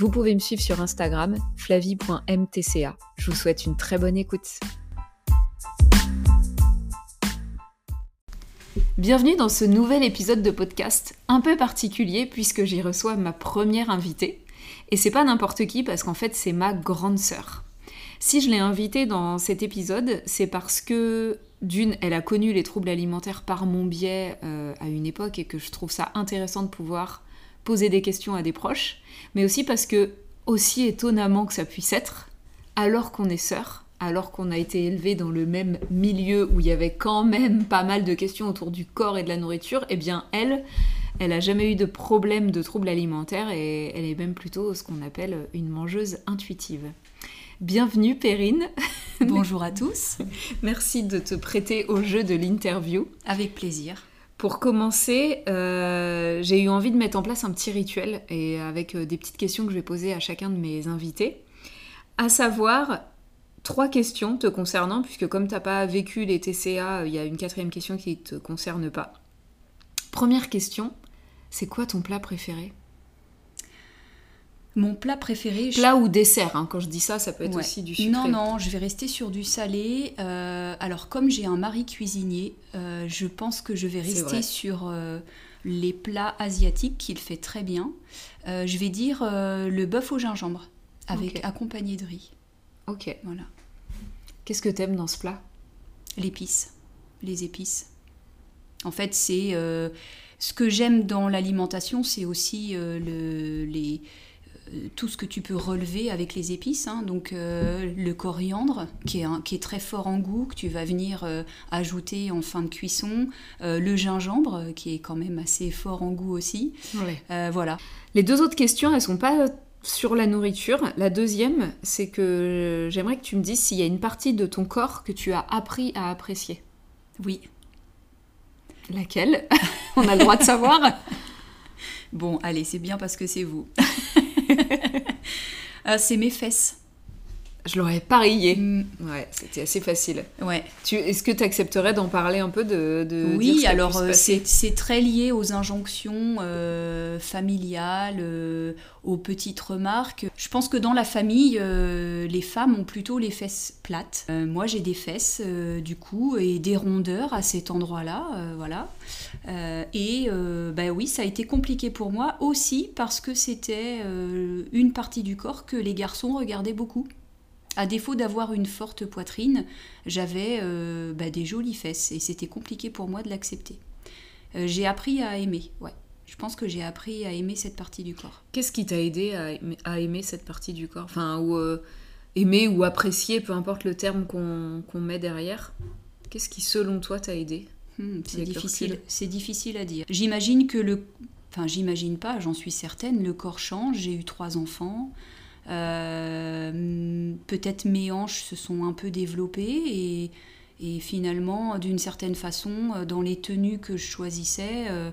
Vous pouvez me suivre sur Instagram, flavie.mtca. Je vous souhaite une très bonne écoute. Bienvenue dans ce nouvel épisode de podcast, un peu particulier puisque j'y reçois ma première invitée. Et c'est pas n'importe qui parce qu'en fait c'est ma grande sœur. Si je l'ai invitée dans cet épisode, c'est parce que d'une, elle a connu les troubles alimentaires par mon biais euh, à une époque et que je trouve ça intéressant de pouvoir poser des questions à des proches, mais aussi parce que, aussi étonnamment que ça puisse être, alors qu'on est sœurs, alors qu'on a été élevés dans le même milieu où il y avait quand même pas mal de questions autour du corps et de la nourriture, eh bien elle, elle a jamais eu de problème de troubles alimentaires et elle est même plutôt ce qu'on appelle une mangeuse intuitive. Bienvenue Perrine. Bonjour à tous. Merci de te prêter au jeu de l'interview. Avec plaisir. Pour commencer, euh, j'ai eu envie de mettre en place un petit rituel et avec euh, des petites questions que je vais poser à chacun de mes invités. À savoir, trois questions te concernant, puisque comme tu n'as pas vécu les TCA, il y a une quatrième question qui ne te concerne pas. Première question, c'est quoi ton plat préféré? Mon plat préféré. Plat ou dessert, hein. quand je dis ça, ça peut être aussi du sucré. Non, non, je vais rester sur du salé. Euh, alors, comme j'ai un mari cuisinier, euh, je pense que je vais rester sur euh, les plats asiatiques qu'il fait très bien. je vais dire le bœuf au gingembre, avec accompagné de riz. Ok. Voilà. Qu'est-ce que t'aimes dans ce plat? L'épice, les épices. En fait, c'est ce que j'aime dans l'alimentation, c'est aussi le, les tout ce que tu peux relever avec les épices. Hein. donc euh, le coriandre, qui est, qui est, très fort en goût, que tu vas venir euh, ajouter en fin de cuisson. le gingembre, qui est quand même assez fort en goût aussi. voilà. Les deux autres questions, elles sont pas sur la nourriture. La deuxième, c'est que j'aimerais que tu me dises s'il y a une partie de ton corps que tu as appris à apprécier. Oui. Laquelle? On a le droit de savoir Bon, allez, c'est bien parce que c'est vous. Ah, c'est mes fesses. Je l'aurais parié. Mm. Ouais, c'était assez facile. Ouais. Tu, est-ce que tu accepterais d'en parler un peu de, Oui, alors euh, c'est, très lié aux injonctions euh, familiales, euh, aux petites remarques. Je pense que dans la famille, les femmes ont plutôt les fesses plates. moi, j'ai des fesses, du coup, et des rondeurs à cet endroit-là, voilà. et bah oui, ça a été compliqué pour moi aussi parce que c'était une partie du corps que les garçons regardaient beaucoup. À défaut d'avoir une forte poitrine, j'avais euh, bah, des jolies fesses et c'était compliqué pour moi de l'accepter. Euh, j'ai appris à aimer, ouais. Je pense que j'ai appris à aimer cette partie du corps. Qu'est-ce qui t'a aidé à aimer, cette partie du corps? Enfin, ou euh, aimer ou apprécier, peu importe le terme qu'on met derrière? Qu'est-ce qui, selon toi, t'a aidé? Hmm, C'est difficile, c'est difficile à dire. J'imagine que le... Enfin, j'imagine pas, j'en suis certaine, le corps change. J'ai eu trois enfants. Euh, peut-être mes hanches se sont un peu développées et, finalement, d'une certaine façon, euh, dans les tenues que je choisissais, euh,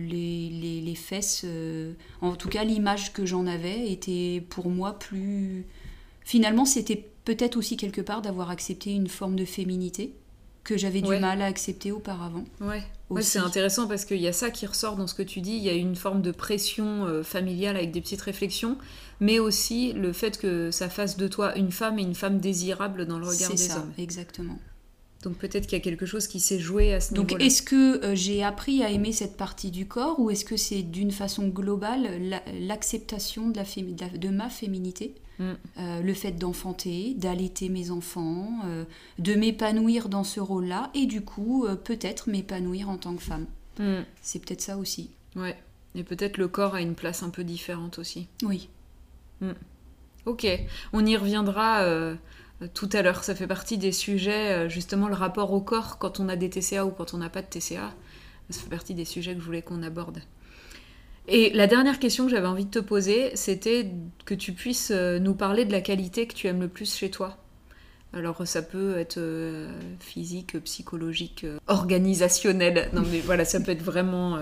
les, les, fesses, en tout cas l'image que j'en avais était pour moi plus... Finalement, c'était peut-être aussi quelque part d'avoir accepté une forme de féminité que j'avais du mal à accepter auparavant. Ouais, c'est intéressant parce qu'il y a ça qui ressort dans ce que tu dis. Il y a une forme de pression euh, familiale avec des petites réflexions, mais aussi le fait que ça fasse de toi une femme et une femme désirable dans le regard des ça, Exactement. Donc peut-être qu'il y a quelque chose qui s'est joué à ce niveau-là. Donc est-ce que euh, j'ai appris à aimer cette partie du corps ou est-ce que c'est d'une façon globale l'acceptation de, la, de ma féminité Mm. Euh, le fait d'enfanter, d'allaiter mes enfants, euh, de m'épanouir dans ce rôle-là et du coup peut-être m'épanouir en tant que femme? Mm. C'est peut-être ça aussi. Ouais. Et peut-être le corps a une place un peu différente aussi. Oui. Mm. Ok, on y reviendra tout à l'heure. Ça fait partie des sujets, justement le rapport au corps quand on a des TCA ou quand on n'a pas de TCA. Ça fait partie des sujets que je voulais qu'on aborde. Et la dernière question que j'avais envie de te poser, c'était que tu puisses euh, nous parler de la qualité que tu aimes le plus chez toi. Alors ça peut être euh, physique, psychologique, euh, organisationnel. Non mais voilà, ça peut être vraiment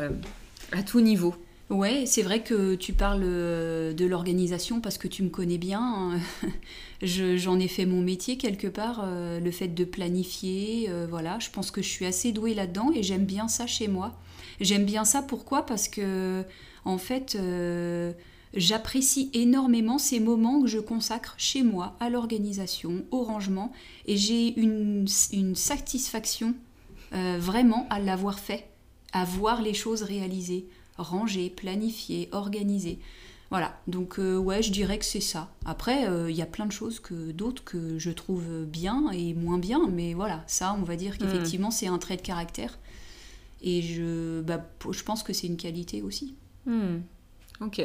à tout niveau. Ouais, c'est vrai que tu parles de l'organisation parce que tu me connais bien. J'en ai fait mon métier quelque part, le fait de planifier. voilà, je pense que je suis assez douée là-dedans et j'aime bien ça chez moi. J'aime bien ça pourquoi? Parce que en fait, euh, j'apprécie énormément ces moments que je consacre chez moi à l'organisation, au rangement, et j'ai une, satisfaction euh, vraiment à l'avoir fait, à voir les choses réalisées, rangées, planifiées, organisées. Voilà, donc euh, ouais, je dirais que c'est ça. Après, il y a plein de choses que d'autres que je trouve bien et moins bien, mais voilà, ça, on va dire qu'effectivement, c'est un trait de caractère. Et je, bah, je pense que c'est une qualité aussi. Hmm. Ok.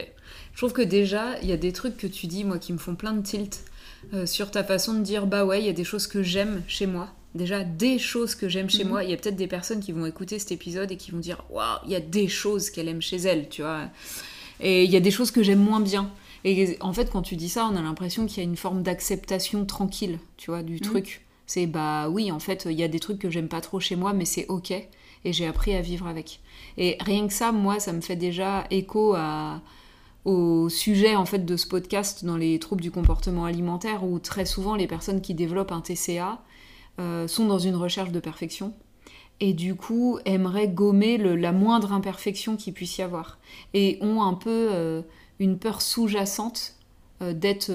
Je trouve que déjà, il y a des trucs que tu dis, moi, qui me font plein de tilt euh, sur ta façon de dire, bah ouais, il y a des choses que j'aime chez moi. Déjà, des choses que j'aime chez mhm. moi. Il y a peut-être des personnes qui vont écouter cet épisode et qui vont dire, waouh, il y a des choses qu'elle aime chez elle, tu vois. Et il y a des choses que j'aime moins bien. Et en fait, quand tu dis ça, on a l'impression qu'il y a une forme d'acceptation tranquille, tu vois, du mhm. truc. C'est bah oui, en fait, il y a des trucs que j'aime pas trop chez moi, mais c'est ok et j'ai appris à vivre avec. Et rien que ça, moi, ça me fait déjà écho à, au sujet en fait de ce podcast dans les troubles du comportement alimentaire où très souvent les personnes qui développent un TCA euh, sont dans une recherche de perfection et du coup aimeraient gommer la moindre imperfection qu'il puisse y avoir et ont un peu euh, une peur sous-jacente euh, d'être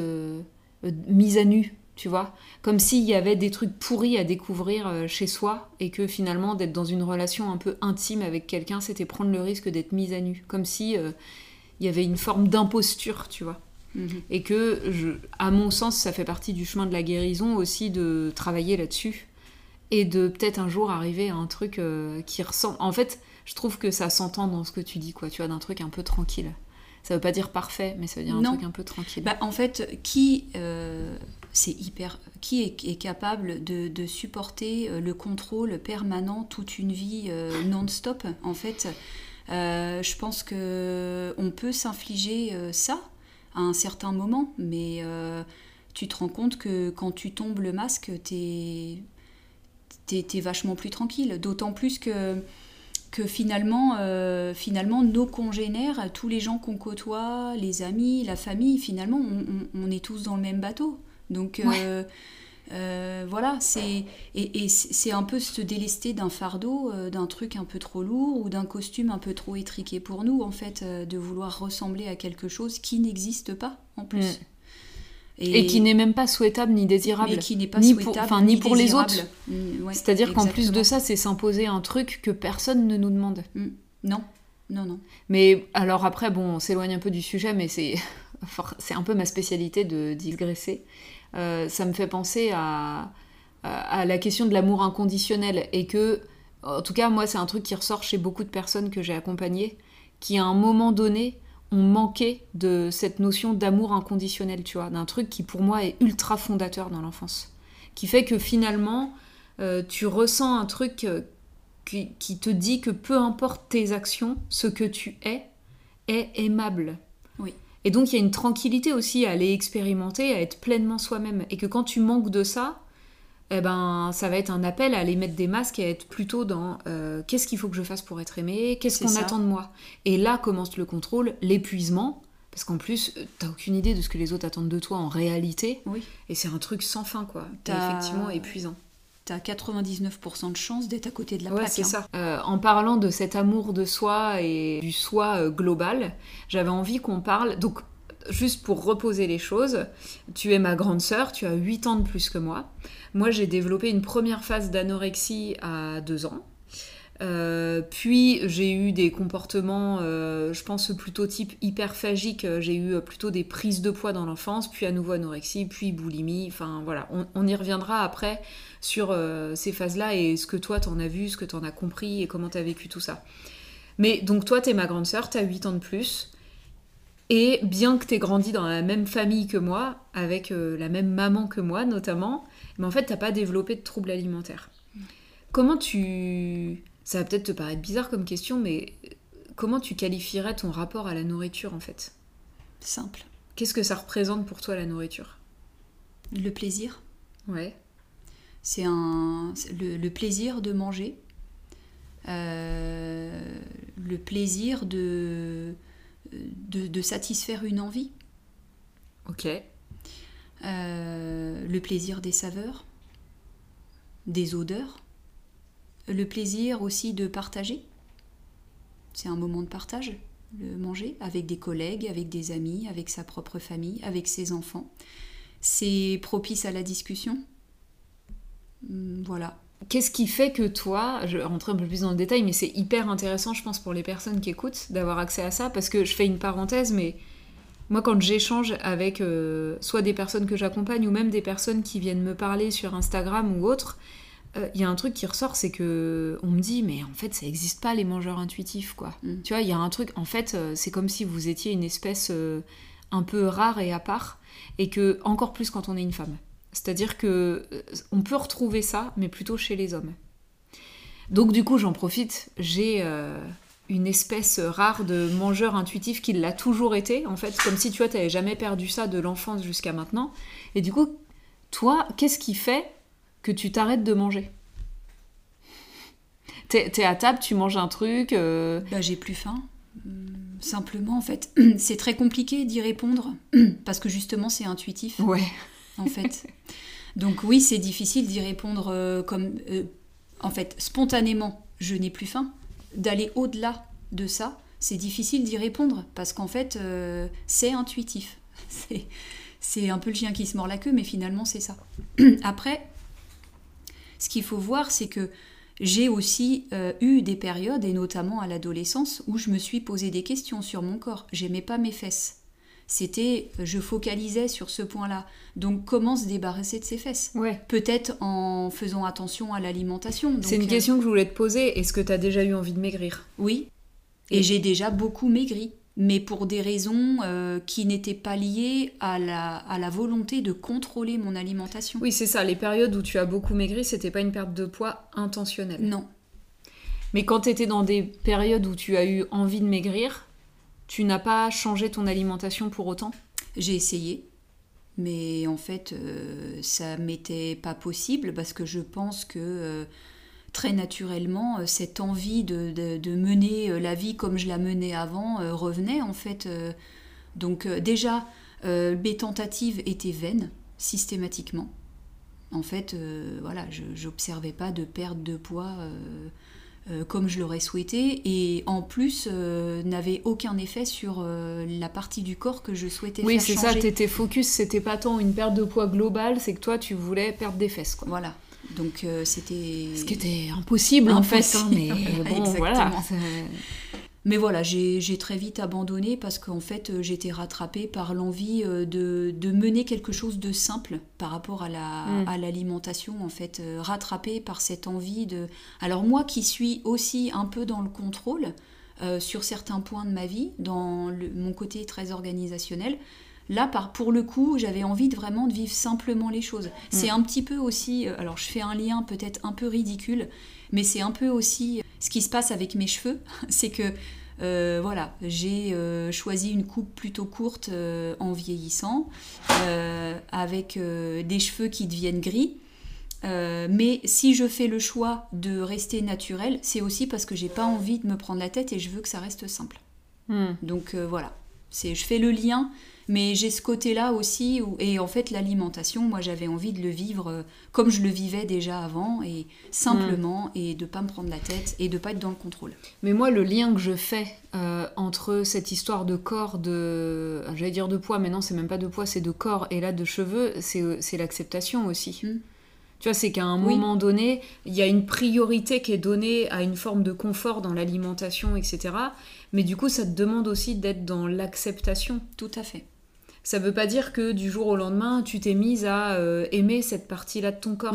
mise à nu tu vois Comme s'il y avait des trucs pourris à découvrir chez soi et que finalement d'être dans une relation un peu intime avec quelqu'un, c'était prendre le risque d'être mise à nu. Comme si il y avait une forme d'imposture, tu vois. Mhm. Et que, je, à mon sens, ça fait partie du chemin de la guérison aussi de travailler là-dessus et de peut-être un jour arriver à un truc euh, qui ressemble. En fait, je trouve que ça s'entend dans ce que tu dis, quoi. Tu vois, d'un truc un peu tranquille. Ça veut pas dire parfait, mais ça veut dire un truc un peu tranquille. Bah, en fait, qui c'est hyper. Qui est, capable de, supporter euh, le contrôle permanent toute une vie euh, non-stop En fait, euh, je pense que on peut s'infliger ça à un certain moment, mais tu te rends compte que quand tu tombes le masque, t'es es, vachement plus tranquille. D'autant plus que que finalement, finalement, nos congénères, tous les gens qu'on côtoie, les amis, la famille, finalement, on, est tous dans le même bateau. Donc euh, euh, voilà, c'est et, c'est un peu se délester d'un fardeau, euh, d'un truc un peu trop lourd ou d'un costume un peu trop étriqué pour nous, en fait, de vouloir ressembler à quelque chose qui n'existe pas en plus. Mm. Et, qui n'est même pas souhaitable ni désirable. qui n'est pas ni souhaitable pour, ni, pour les autres. Mm, C'est-à-dire qu'en plus de ça, c'est s'imposer un truc que personne ne nous demande. Mm. Non, non, non. Mais alors après, bon, on s'éloigne un peu du sujet, mais c'est c'est un peu ma spécialité de digresser. Euh, ça me fait penser à, la question de l'amour inconditionnel et que, en tout cas, moi, c'est un truc qui ressort chez beaucoup de personnes que j'ai accompagnées, qui à un moment donné ont manqué de cette notion d'amour inconditionnel, tu vois, d'un truc qui pour moi est ultra fondateur dans l'enfance, qui fait que finalement, euh, tu ressens un truc euh, qui, qui te dit que peu importe tes actions, ce que tu es est aimable. Et donc il y a une tranquillité aussi à aller expérimenter, à être pleinement soi-même. Et que quand tu manques de ça, eh ben, ça va être un appel à aller mettre des masques et à être plutôt dans euh, qu'est-ce qu'il faut que je fasse pour être aimé, qu'est-ce qu'on attend de moi. Et là commence le contrôle, l'épuisement, parce qu'en plus, euh, t'as aucune idée de ce que les autres attendent de toi en réalité. Oui. Et c'est un truc sans fin, quoi. T'es effectivement épuisant t'as 99% de chance d'être à côté de la ouais, c'est hein. ça. Euh, en parlant de cet amour de soi et du soi euh, global, j'avais envie qu'on parle. Donc, juste pour reposer les choses, tu es ma grande sœur, tu as 8 ans de plus que moi. Moi, j'ai développé une première phase d'anorexie à 2 ans. Euh, puis j'ai eu des comportements, euh, je pense plutôt type hyperphagique. J'ai eu plutôt des prises de poids dans l'enfance, puis à nouveau anorexie, puis boulimie. Enfin voilà, on, y reviendra après sur euh, ces phases-là et ce que toi t'en as vu, ce que t'en as compris et comment t'as vécu tout ça. Mais donc toi t'es ma grande sœur, t'as 8 ans de plus. Et bien que t'aies grandi dans la même famille que moi, avec la même maman que moi notamment, mais en fait t'as pas développé de troubles alimentaires. Comment tu ça va peut-être te paraître bizarre comme question, mais comment tu qualifierais ton rapport à la nourriture en fait? Simple. Qu'est-ce que ça représente pour toi la nourriture? Le plaisir. Ouais. C'est un le, plaisir de manger, euh, le plaisir de, de, satisfaire une envie. Ok. Euh, le plaisir des saveurs, des odeurs, le plaisir aussi de partager. C'est un moment de partage, le manger, avec des collègues, avec des amis, avec sa propre famille, avec ses enfants. C'est propice à la discussion. Hmm, voilà. Qu'est-ce qui fait que toi, je vais rentrer un peu plus dans le détail, mais c'est hyper intéressant, je pense, pour les personnes qui écoutent, d'avoir accès à ça, parce que je fais une parenthèse, mais moi, quand j'échange avec euh, soit des personnes que j'accompagne ou même des personnes qui viennent me parler sur Instagram ou autre, il y a un truc qui ressort, c'est que on me dit, mais en fait, ça n'existe pas les mangeurs intuitifs, quoi. Mm. Tu vois, il y a un truc, en fait, euh, c'est comme si vous étiez une espèce un peu rare et à part, et que encore plus quand on est une femme. C'est-à-dire que on peut retrouver ça, mais plutôt chez les hommes. Donc du coup, j'en profite. J'ai une espèce rare de mangeur intuitif qui l'a toujours été, en fait, comme si tu vois, t'avais jamais perdu ça de l'enfance jusqu'à maintenant. Et du coup, toi, qu'est-ce qui fait que tu t'arrêtes de manger T'es es à table, tu manges un truc. Euh, bah, j'ai plus faim. Hum, simplement, en fait, c'est très compliqué d'y répondre parce que justement, c'est intuitif. Ouais. En fait. Donc oui, c'est difficile d'y répondre euh, comme, euh, en fait, spontanément. Je n'ai plus faim d'aller au-delà de ça, c'est difficile d'y répondre parce qu'en fait, c'est intuitif. C'est un peu le chien qui se mord la queue, mais finalement, c'est ça. Après, ce qu'il faut voir, c'est que j'ai aussi euh, eu des périodes, et notamment à l'adolescence, où je me suis posé des questions sur mon corps. J'aimais pas mes fesses. C'était, je focalisais sur ce point-là. Donc, comment se débarrasser de ses fesses? Ouais. Peut-être en faisant attention à l'alimentation. C'est une euh, question que je voulais te poser. Est-ce que tu as déjà eu envie de maigrir? Oui. Et, j'ai déjà beaucoup maigri. Mais pour des raisons euh, qui n'étaient pas liées à la, à la volonté de contrôler mon alimentation. Oui, c'est ça. Les périodes où tu as beaucoup maigri, c'était pas une perte de poids intentionnelle. Non. Mais quand tu étais dans des périodes où tu as eu envie de maigrir, tu n'as pas changé ton alimentation pour autant? J'ai essayé, mais en fait, euh, ça m'était pas possible parce que je pense que euh, très naturellement, euh, cette envie de, mener la vie comme je la menais avant revenait en fait. donc déjà, mes tentatives étaient vaines systématiquement. En fait, voilà, je n'observais pas de perte de poids euh, comme je l'aurais souhaité et en plus euh, n'avait aucun effet sur euh, la partie du corps que je souhaitais oui, faire changer. Oui, c'est ça, t'étais focus, c'était pas tant une perte de poids globale, c'est que toi tu voulais perdre des fesses. Quoi. Voilà. Donc c'était... Ce qui était impossible, en fait, hein, mais bon, voilà. Mais voilà, j'ai très vite abandonné parce qu'en fait, euh, j'étais rattrapée par l'envie euh, de, mener quelque chose de simple par rapport à mm. l'alimentation, la, à en fait, euh, rattrapée par cette envie de... Alors moi qui suis aussi un peu dans le contrôle sur certains points de ma vie, dans mon côté très organisationnel, Là, par, pour le coup, j'avais envie de vraiment de vivre simplement les choses. Mm. C'est un petit peu aussi, alors je fais un lien peut-être un peu ridicule, mais c'est un peu aussi ce qui se passe avec mes cheveux. C'est que euh, voilà, j'ai euh, choisi une coupe plutôt courte euh, en vieillissant, avec des cheveux qui deviennent gris. mais si je fais le choix de rester naturel, c'est aussi parce que j'ai pas envie de me prendre la tête et je veux que ça reste simple. Hmm. Donc voilà, c'est je fais le lien mais j'ai ce côté-là aussi, et en fait l'alimentation, moi j'avais envie de le vivre euh, comme je le vivais déjà avant, et simplement, mm. et de pas me prendre la tête, et de pas être dans le contrôle. Mais moi le lien que je fais euh, entre cette histoire de corps, de... J'allais dire de poids, mais non c'est même pas de poids, c'est de corps, et là de cheveux, c'est l'acceptation aussi. Mm. Tu vois, c'est qu'à un moment donné, il y a une priorité qui est donnée à une forme de confort dans l'alimentation, etc. Mais du coup, ça te demande aussi d'être dans l'acceptation. Tout à fait ça veut pas dire que du jour au lendemain, tu t'es mise à euh, aimer cette partie-là de ton corps.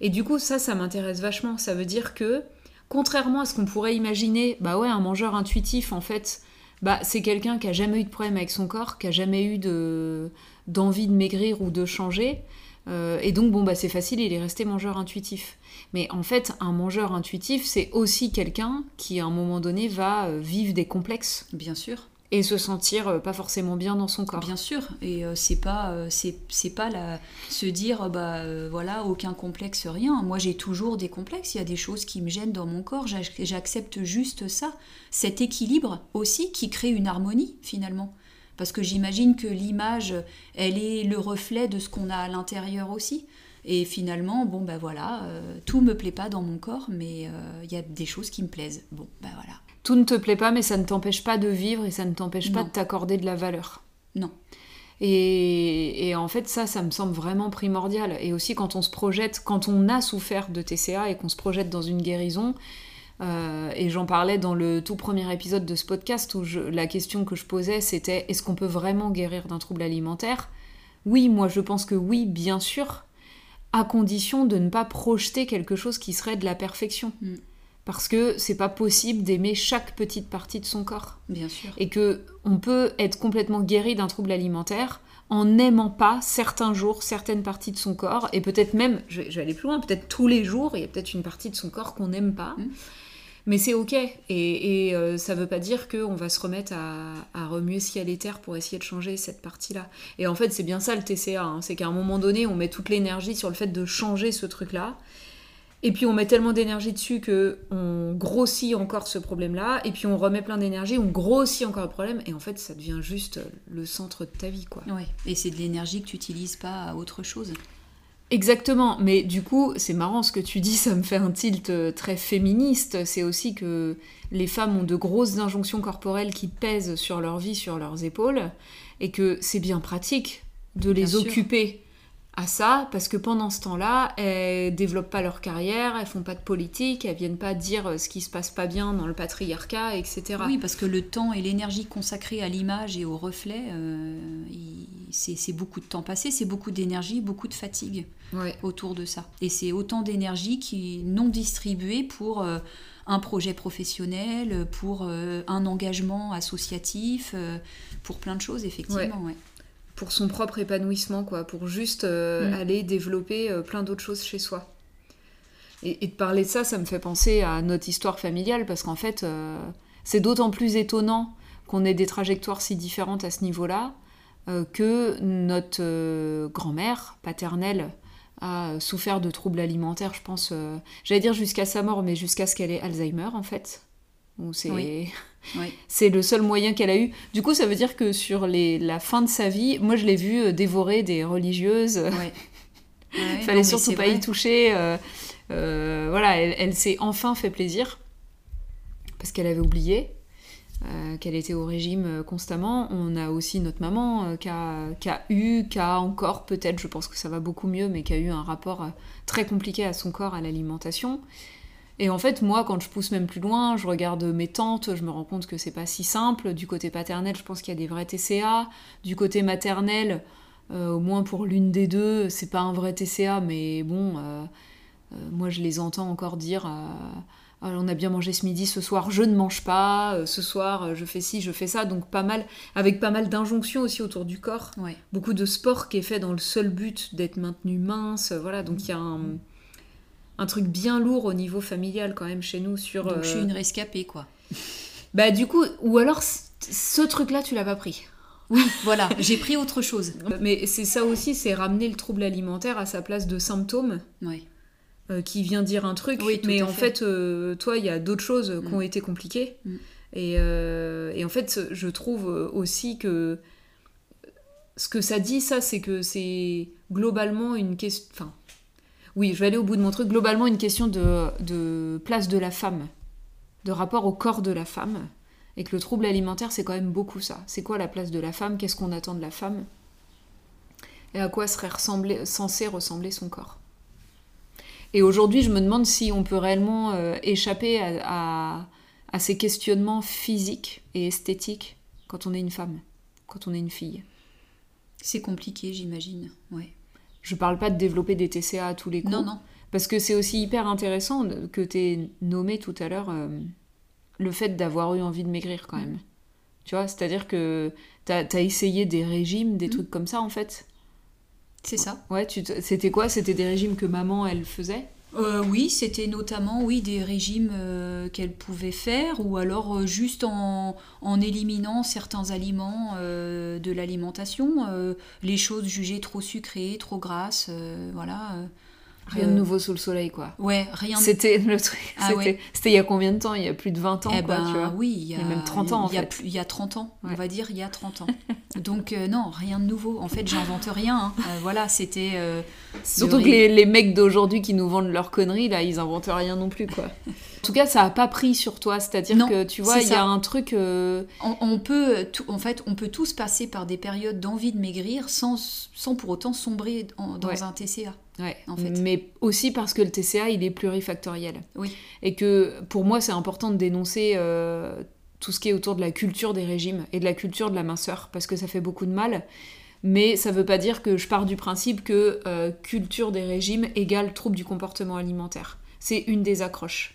Et du coup, ça, ça m'intéresse vachement. Ça veut dire que, contrairement à ce qu'on pourrait imaginer, bah ouais, un mangeur intuitif, en fait, bah, c'est quelqu'un qui a jamais eu de problème avec son corps, qui a jamais eu de d'envie de maigrir ou de changer. Euh, et donc, bon, bah, c'est facile, il est resté mangeur intuitif. Mais en fait, un mangeur intuitif, c'est aussi quelqu'un qui, à un moment donné, va euh, vivre des complexes. Bien sûr. Et se sentir euh, pas forcément bien dans son corps. Bien sûr. Et c'est pas, c'est, pas la, se dire, bah voilà, aucun complexe, rien. Moi, j'ai toujours des complexes. Il y a des choses qui me gênent dans mon corps. J'accepte juste ça. Cet équilibre aussi qui crée une harmonie, finalement parce que j'imagine que l'image, elle est le reflet de ce qu'on a à l'intérieur aussi. Et finalement, bon ben voilà, euh, tout me plaît pas dans mon corps, mais euh, il y a des choses qui me plaisent. Bon ben voilà. Tout ne te plaît pas, mais ça ne t'empêche pas de vivre et ça ne t'empêche pas de t'accorder de la valeur. Non. Et, et, en fait, ça, ça me semble vraiment primordial. Et aussi quand on se projette, quand on a souffert de TCA et qu'on se projette dans une guérison, euh, et j'en parlais dans le tout premier épisode de ce podcast où la question que je posais c'était est-ce qu'on peut vraiment guérir d'un trouble alimentaire? Oui, moi je pense que oui, bien sûr, à condition de ne pas projeter quelque chose qui serait de la perfection. Mm. Parce que c'est pas possible d'aimer chaque petite partie de son corps. Bien sûr. Et que on peut être complètement guéri d'un trouble alimentaire en n'aimant pas certains jours, certaines parties de son corps, et peut-être même, je vais, aller plus loin, peut-être tous les jours, il y a peut-être une partie de son corps qu'on n'aime pas. Mm. Mais c'est ok. Et, euh, ça veut pas dire qu'on va se remettre à, remuer ciel et terre pour essayer de changer cette partie-là. Et en fait, c'est bien ça le TCA. Hein. C'est qu'à un moment donné, on met toute l'énergie sur le fait de changer ce truc-là. Et puis on met tellement d'énergie dessus que on grossit encore ce problème-là, et puis on remet plein d'énergie, on grossit encore le problème, et en fait ça devient juste le centre de ta vie, quoi. Ouais. Et c'est de l'énergie que tu n'utilises pas à autre chose. Exactement, mais du coup, c'est marrant ce que tu dis, ça me fait un tilt euh, très féministe. C'est aussi que les femmes ont de grosses injonctions corporelles qui pèsent sur leur vie, sur leurs épaules, et que c'est bien pratique de les occuper à ça, parce que pendant ce temps-là, elles développent pas leur carrière, elles font pas de politique, elles viennent pas dire euh, ce qui se passe pas bien dans le patriarcat, etc. Oui, parce que le temps et l'énergie consacrée à l'image et au reflet, euh, c'est beaucoup de temps passé, c'est beaucoup d'énergie, beaucoup de fatigue autour de ça. Et c'est autant d'énergie qui est non distribuée pour euh, un projet professionnel, pour un engagement associatif, pour plein de choses, effectivement. Ouais pour son propre épanouissement, quoi, pour juste euh, mm. aller développer euh, plein d'autres choses chez soi. Et, de parler de ça, ça me fait penser à notre histoire familiale, parce qu'en fait, euh, c'est d'autant plus étonnant qu'on ait des trajectoires si différentes à ce niveau-là, que notre grand-mère paternelle a souffert de troubles alimentaires, je pense, j'allais dire jusqu'à sa mort, mais jusqu'à ce qu'elle ait Alzheimer, en fait. C'est c'est le seul moyen qu'elle a eu. Du coup, ça veut dire que sur les, la fin de sa vie, moi je l'ai vue euh, dévorer des religieuses. Il fallait surtout pas y toucher. Euh, euh, voilà, elle, s'est enfin fait plaisir parce qu'elle avait oublié. qu'elle était au régime constamment. On a aussi notre maman qui, a, qui, a, eu, qui a encore peut-être, je pense que ça va beaucoup mieux, mais qui a eu un rapport très compliqué à son corps, à l'alimentation. Et en fait, moi, quand je pousse même plus loin, je regarde mes tantes, je me rends compte que c'est pas si simple. Du côté paternel, je pense qu'il y a des vrais TCA. Du côté maternel, euh, au moins pour l'une des deux, c'est pas un vrai TCA, mais bon, euh, euh, moi je les entends encore dire ah, on a bien mangé ce midi, ce soir je ne mange pas, ce soir je fais ci, je fais ça, donc pas mal, avec pas mal d'injonctions aussi autour du corps. Beaucoup de sport qui est fait dans le seul but d'être maintenu mince, voilà, donc il y a un un truc bien lourd au niveau familial quand même chez nous sur. Donc je suis euh, une rescapée quoi. Bah du coup, ou alors ce truc-là tu l'as pas pris. Oui, voilà, j'ai pris autre chose. Mais c'est ça aussi, c'est ramener le trouble alimentaire à sa place de symptôme. Oui. Euh, qui vient dire un truc, oui, mais en fait, euh, toi, il y a d'autres choses qui ont mm. été compliquées. Mm. Et, et, en fait, je trouve aussi que ce que ça dit, ça, c'est que c'est globalement une question. Enfin, oui, je vais aller au bout de mon truc. Globalement, une question de, place de la femme, de rapport au corps de la femme. Et que le trouble alimentaire, c'est quand même beaucoup ça. C'est quoi la place de la femme? Qu'est-ce qu'on attend de la femme? Et à quoi serait censé ressembler son corps? Et aujourd'hui, je me demande si on peut réellement euh, échapper à, ces questionnements physiques et esthétiques quand on est une femme, quand on est une fille. C'est compliqué, j'imagine. Ouais. Je parle pas de développer des TCA à tous les coups. Non, non. Parce que c'est aussi hyper intéressant que tu aies nommé tout à l'heure euh, le fait d'avoir eu envie de maigrir quand même. Tu vois, c'est-à-dire que tu as, essayé des régimes, des mm. trucs comme ça en fait. C'est ça. Ouais, c'était quoi? C'était des régimes que maman, elle faisait? Euh, oui, c'était notamment oui, des régimes euh, qu'elle pouvait faire, ou alors euh, juste en, en, éliminant certains aliments de l'alimentation, les choses jugées trop sucrées, trop grasses, voilà. Rien de nouveau sous le soleil, quoi. Ouais, rien C'était le truc. Ah c'était il y a combien de temps? Il y a plus de 20 ans, eh quoi, ben, tu vois Oui, il y a, même 30 ans, en il y a, fait. Il y a 30 ans, on va dire, il y a 30 ans. Donc, non, rien de nouveau. En fait, j'invente rien. Hein. voilà, c'était... Surtout que les, les mecs d'aujourd'hui qui nous vendent leurs conneries, là, ils inventent rien non plus, quoi. En tout cas, ça a pas pris sur toi, c'est-à-dire que tu vois, il y a un truc. On, on, peut, tout, en fait, on peut tous passer par des périodes d'envie de maigrir sans, sans pour autant sombrer dans un TCA. Ouais, en fait. Mais aussi parce que le TCA, il est plurifactoriel. Oui. Et que pour moi, c'est important de dénoncer euh, tout ce qui est autour de la culture des régimes et de la culture de la minceur, parce que ça fait beaucoup de mal. Mais ça veut pas dire que je pars du principe que euh, culture des régimes égale trouble du comportement alimentaire. C'est une des accroches.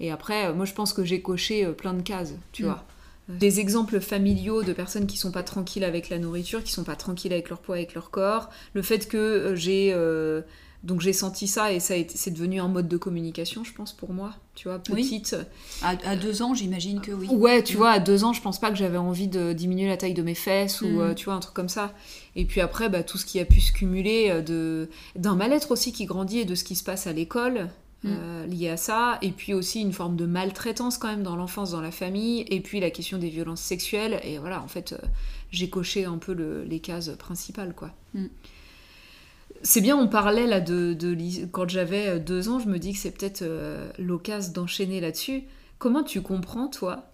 Et après, euh, moi je pense que j'ai coché plein de cases, tu vois des exemples familiaux de personnes qui sont pas tranquilles avec la nourriture, qui sont pas tranquilles avec leur poids, avec leur corps. Le fait que euh, j'ai euh, donc j'ai senti ça et ça c'est devenu un mode de communication, je pense pour moi. Tu vois, petite. À, deux ans, j'imagine que oui. Ouais, tu mm. vois, à deux ans, je pense pas que j'avais envie de diminuer la taille de mes fesses ou mm. euh, tu vois un truc comme ça. Et puis après, bah, tout ce qui a pu se cumuler de d'un mal-être aussi qui grandit et de ce qui se passe à l'école. Mm. Euh, lié à ça, et puis aussi une forme de maltraitance quand même dans l'enfance, dans la famille, et puis la question des violences sexuelles, et voilà, en fait, euh, j'ai coché un peu les cases principales, quoi. Mm. C'est bien, on parlait là de, de quand j'avais euh, deux ans, je me dis que c'est peut-être l'occasion d'enchaîner là-dessus. Comment tu comprends, toi,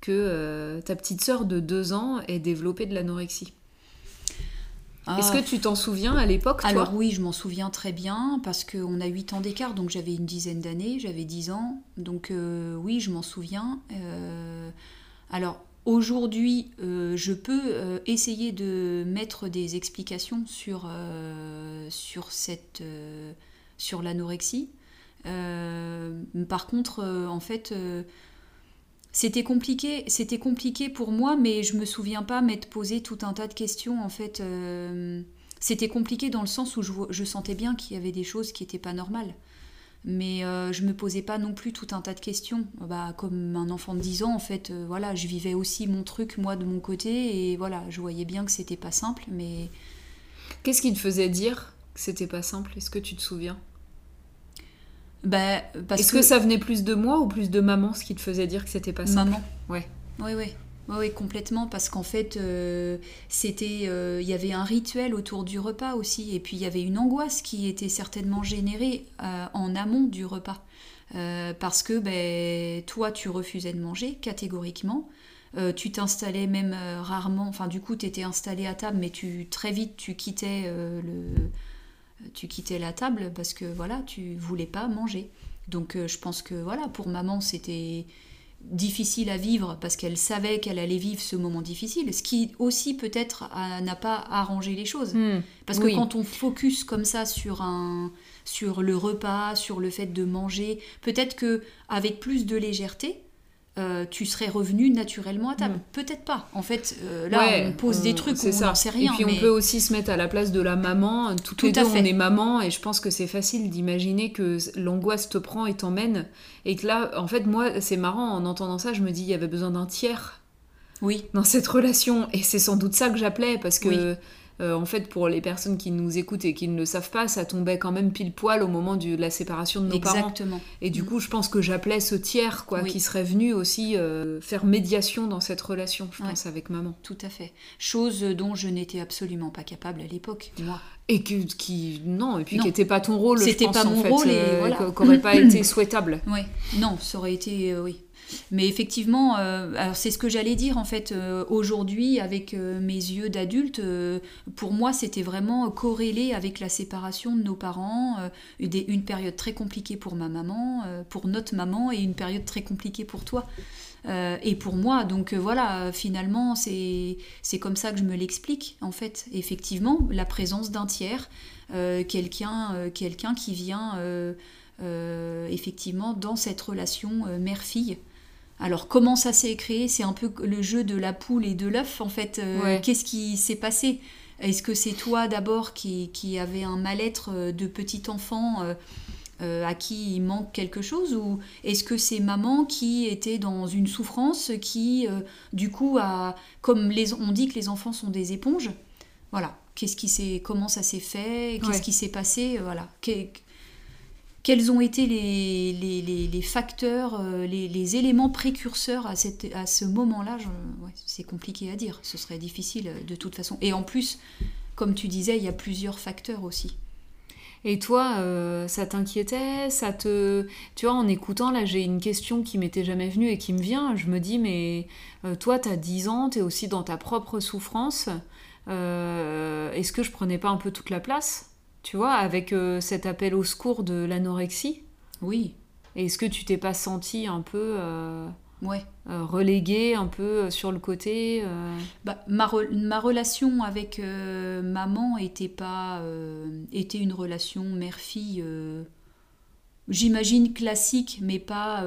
que ta petite sœur de deux ans ait développé de l'anorexie? Est-ce que ah. tu t'en souviens à l'époque Alors oui, je m'en souviens très bien parce qu'on a 8 ans d'écart, donc j'avais une dizaine d'années, j'avais 10 ans, donc euh, oui, je m'en souviens. Euh, alors aujourd'hui, euh, je peux essayer de mettre des explications sur, sur, cette, sur l'anorexie. par contre, en fait c'était compliqué, c'était compliqué pour moi, mais je me souviens pas m'être posé tout un tas de questions. En fait, euh, c'était compliqué dans le sens où je, sentais bien qu'il y avait des choses qui n'étaient pas normales. Mais euh, je me posais pas non plus tout un tas de questions. Bah, comme un enfant de 10 ans, en fait, euh, voilà, je vivais aussi mon truc, moi, de mon côté, et voilà, je voyais bien que c'était pas simple, mais... Qu'est-ce qui te faisait dire que c'était pas simple? Est-ce que tu te souviens? Bah, Est-ce que... ça venait plus de moi ou plus de maman, ce qui te faisait dire que c'était pas ça Maman. Ouais. Oui, oui. Oui, complètement, parce qu'en fait, euh, c'était, euh, il y avait un rituel autour du repas aussi, et puis il y avait une angoisse qui était certainement générée euh, en amont du repas, parce que ben, toi, tu refusais de manger catégoriquement, tu t'installais même rarement, enfin du coup, tu étais installé à table, mais tu très vite, tu quittais le tu quittais la table parce que voilà, tu voulais pas manger. Donc euh, je pense que voilà, pour maman, c'était difficile à vivre parce qu'elle savait qu'elle allait vivre ce moment difficile, ce qui aussi peut-être n'a pas arrangé les choses. Hmm. Parce que quand on focus comme ça sur un sur le repas, sur le fait de manger, peut-être que avec plus de légèreté, euh, tu serais revenu naturellement à table. Hmm. Peut-être pas. En fait, euh, là, on pose des trucs on n'en sait rien. Et puis on peut aussi se mettre à la place de la maman. Toutes Tout les deux, on est maman, et je pense que c'est facile d'imaginer que l'angoisse te prend et t'emmène. Et que là, en fait, moi, c'est marrant, en entendant ça, je me dis, il y avait besoin d'un tiers. Oui. Dans cette relation. Et c'est sans doute ça que j'appelais, parce que... Euh, en fait, pour les personnes qui nous écoutent et qui ne le savent pas, ça tombait quand même pile poil au moment de la séparation de nos Exactement. parents. Et du mm. coup, je pense que j'appelais ce tiers, quoi, qui serait venu aussi euh, faire médiation dans cette relation, je pense, avec maman. Tout à fait. Chose dont je n'étais absolument pas capable à l'époque, moi. Et que, qui non, et puis qui n'était pas ton rôle. C'était pas mon rôle et euh, voilà. N'aurait pas été souhaitable. Oui, non, ça aurait été, oui, mais effectivement, euh, c'est ce que j'allais dire en fait euh, aujourd'hui avec euh, mes yeux d'adulte. pour moi, c'était vraiment corrélé avec la séparation de nos parents, une période très compliquée pour ma maman, pour notre maman et une période très compliquée pour toi. et pour moi, donc voilà, finalement, c'est comme ça que je me l'explique, en fait. Effectivement, la présence d'un tiers, quelqu'un qui vient effectivement dans cette relation mère-fille, alors comment ça s'est créé? C'est un peu le jeu de la poule et de l'œuf en fait. Euh, qu'est-ce qui s'est passé? Est-ce que c'est toi d'abord qui, qui avait un mal-être de petit enfant à qui il manque quelque chose? Ou est-ce que c'est maman qui était dans une souffrance qui du coup a comme les, on dit que les enfants sont des éponges? Voilà. Qu'est-ce qui s'est comment ça s'est fait? Qu'est-ce qui s'est passé? Voilà quels ont été les, facteurs, euh, les, éléments précurseurs à, ce moment-là C'est compliqué à dire, ce serait difficile de toute façon. Et en plus, comme tu disais, il y a plusieurs facteurs aussi. Et toi, euh, ça t'inquiétait Ça te, tu vois, en écoutant là, j'ai une question qui m'était jamais venue et qui me vient. Je me dis, mais euh, toi, tu as 10 ans, tu es aussi dans ta propre souffrance. Est-ce que je prenais pas un peu toute la place? Tu vois, avec euh, cet appel au secours de l'anorexie. Oui. Est-ce que tu t'es pas senti un peu euh, ouais. Euh, relégué, un peu sur le côté bah, ma, ma, relation avec maman était pas était une relation mère-fille, j'imagine classique, mais pas